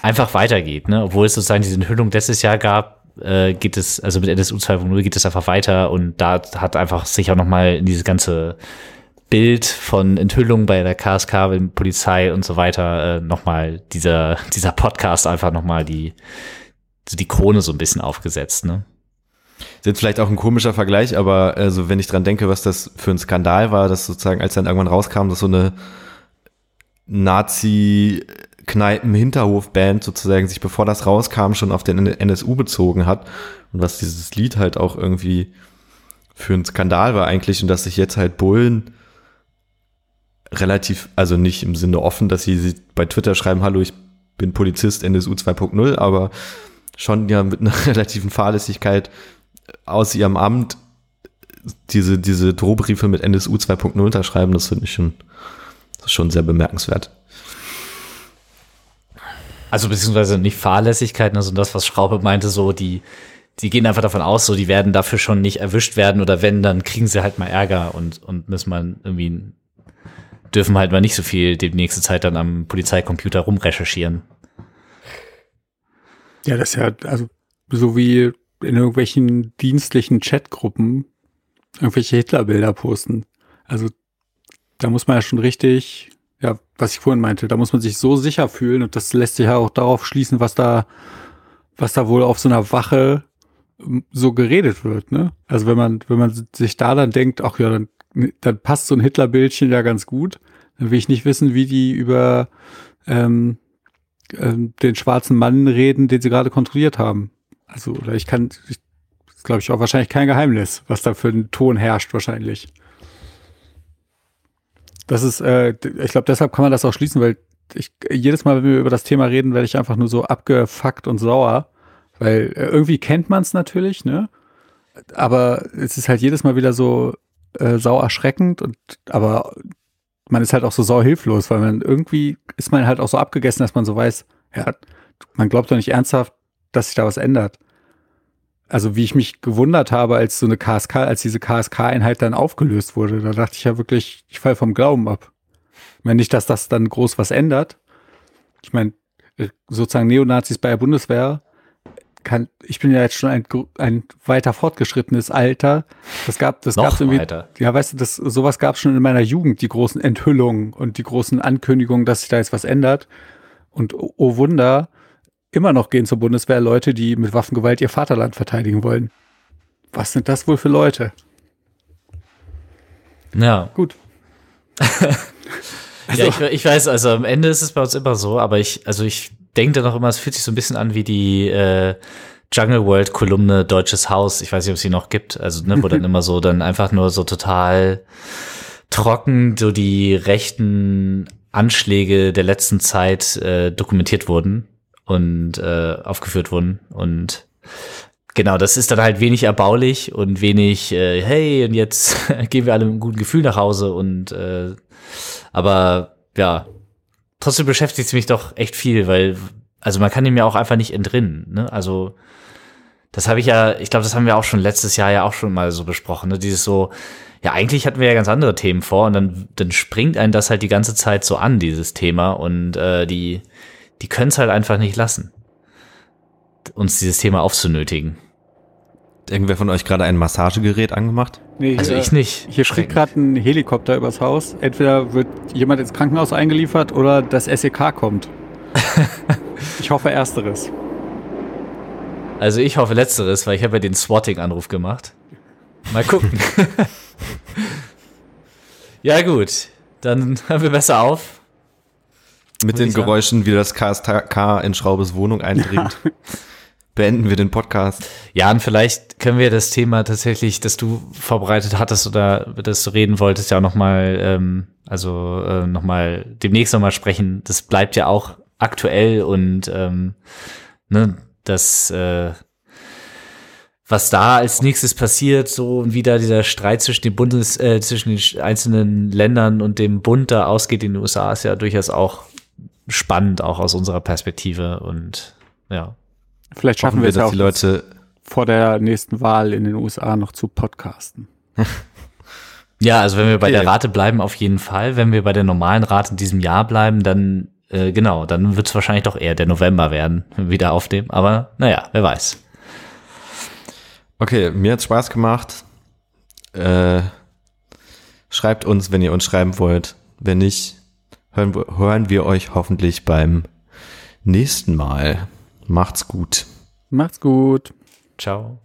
einfach weitergeht, ne? Obwohl es sozusagen diese Enthüllung letztes Jahr gab, äh, geht es, also mit NSU 2.0 geht es einfach weiter und da hat einfach sich auch nochmal in diese ganze Bild von Enthüllungen bei der KSK, Polizei und so weiter äh, nochmal dieser, dieser Podcast einfach nochmal die, die Krone so ein bisschen aufgesetzt, ne? Ist jetzt vielleicht auch ein komischer Vergleich, aber also wenn ich dran denke, was das für ein Skandal war, dass sozusagen, als dann irgendwann rauskam, dass so eine Nazi-Kneipen-Hinterhof-Band sozusagen sich, bevor das rauskam, schon auf den NSU bezogen hat und was dieses Lied halt auch irgendwie für ein Skandal war eigentlich und dass sich jetzt halt Bullen relativ, also nicht im Sinne offen, dass sie bei Twitter schreiben, hallo, ich bin Polizist NSU 2.0, aber schon ja mit einer relativen Fahrlässigkeit aus ihrem Amt diese, diese Drohbriefe mit NSU 2.0 unterschreiben, das finde ich schon, schon sehr bemerkenswert. Also beziehungsweise nicht Fahrlässigkeiten, also das, was Schraube meinte, so die, die gehen einfach davon aus, so die werden dafür schon nicht erwischt werden oder wenn, dann kriegen sie halt mal Ärger und, und müssen man irgendwie dürfen halt mal nicht so viel die nächste Zeit dann am Polizeicomputer rumrecherchieren. Ja, das ist ja, also so wie in irgendwelchen dienstlichen Chatgruppen irgendwelche Hitlerbilder posten. Also da muss man ja schon richtig, ja, was ich vorhin meinte, da muss man sich so sicher fühlen und das lässt sich ja auch darauf schließen, was da, was da wohl auf so einer Wache ähm, so geredet wird, ne? Also wenn man, wenn man sich da dann denkt, ach ja, dann dann passt so ein Hitler-Bildchen ja ganz gut. Dann will ich nicht wissen, wie die über ähm, ähm, den schwarzen Mann reden, den sie gerade kontrolliert haben. Also, oder ich kann, ich, das glaube ich auch wahrscheinlich kein Geheimnis, was da für ein Ton herrscht, wahrscheinlich. Das ist, äh, ich glaube, deshalb kann man das auch schließen, weil ich jedes Mal, wenn wir über das Thema reden, werde ich einfach nur so abgefuckt und sauer, weil äh, irgendwie kennt man es natürlich, ne? Aber es ist halt jedes Mal wieder so, äh, sau erschreckend und aber man ist halt auch so sau hilflos, weil man irgendwie ist man halt auch so abgegessen, dass man so weiß, ja, man glaubt doch nicht ernsthaft, dass sich da was ändert. Also wie ich mich gewundert habe, als so eine KSK, als diese KSK-Einheit dann aufgelöst wurde, da dachte ich ja wirklich, ich fall vom Glauben ab. Ich meine nicht, dass das dann groß was ändert. Ich meine, sozusagen Neonazis bei der Bundeswehr kann, ich bin ja jetzt schon ein, ein weiter fortgeschrittenes Alter. Das gab, das gab irgendwie, weiter. ja, weißt du, das, sowas gab es schon in meiner Jugend, die großen Enthüllungen und die großen Ankündigungen, dass sich da jetzt was ändert. Und oh, oh Wunder, immer noch gehen zur Bundeswehr Leute, die mit Waffengewalt ihr Vaterland verteidigen wollen. Was sind das wohl für Leute? Ja. Gut. also. Ja, ich, ich, weiß, also am Ende ist es bei uns immer so, aber ich, also ich denke dann auch immer, es fühlt sich so ein bisschen an wie die äh, Jungle World Kolumne Deutsches Haus. Ich weiß nicht, ob es sie noch gibt. Also, ne, wo dann immer so dann einfach nur so total trocken so die rechten Anschläge der letzten Zeit äh, dokumentiert wurden und äh, aufgeführt wurden. Und genau, das ist dann halt wenig erbaulich und wenig, äh, hey, und jetzt gehen wir alle mit einem guten Gefühl nach Hause und äh, aber ja, trotzdem beschäftigt es mich doch echt viel, weil, also man kann dem ja auch einfach nicht entrinnen. Ne? Also das habe ich ja, ich glaube, das haben wir auch schon letztes Jahr ja auch schon mal so besprochen. Ne? Dieses so, ja, eigentlich hatten wir ja ganz andere Themen vor und dann, dann springt einen das halt die ganze Zeit so an, dieses Thema. Und äh, die, die können es halt einfach nicht lassen, uns dieses Thema aufzunötigen. Irgendwer von euch gerade ein Massagegerät angemacht? Nee, also ich nicht. Hier fliegt gerade ein Helikopter übers Haus. Entweder wird jemand ins Krankenhaus eingeliefert oder das SEK kommt. ich hoffe ersteres. Also ich hoffe letzteres, weil ich habe ja den Swatting-Anruf gemacht. Mal gucken. ja gut, dann hören wir besser auf. Mit den Geräuschen, wie das KSK in Schraubes Wohnung eindringt. Ja beenden wir den Podcast. Ja, und vielleicht können wir das Thema tatsächlich, das du vorbereitet hattest oder das du reden wolltest, ja auch nochmal, ähm, also äh, nochmal demnächst nochmal sprechen. Das bleibt ja auch aktuell und ähm, ne, das, äh, was da als nächstes passiert, so und wie da dieser Streit zwischen den Bundes, äh, zwischen den einzelnen Ländern und dem Bund da ausgeht in den USA, ist ja durchaus auch spannend, auch aus unserer Perspektive und ja. Vielleicht schaffen wir, wir es ja auch, die Leute vor der nächsten Wahl in den USA noch zu podcasten. ja, also wenn wir bei okay. der Rate bleiben, auf jeden Fall. Wenn wir bei der normalen Rate in diesem Jahr bleiben, dann äh, genau, dann wird es wahrscheinlich doch eher der November werden, wieder aufnehmen. Aber naja, wer weiß. Okay, mir hat Spaß gemacht. Äh, schreibt uns, wenn ihr uns schreiben wollt. Wenn nicht, hören, hören wir euch hoffentlich beim nächsten Mal. Macht's gut. Macht's gut. Ciao.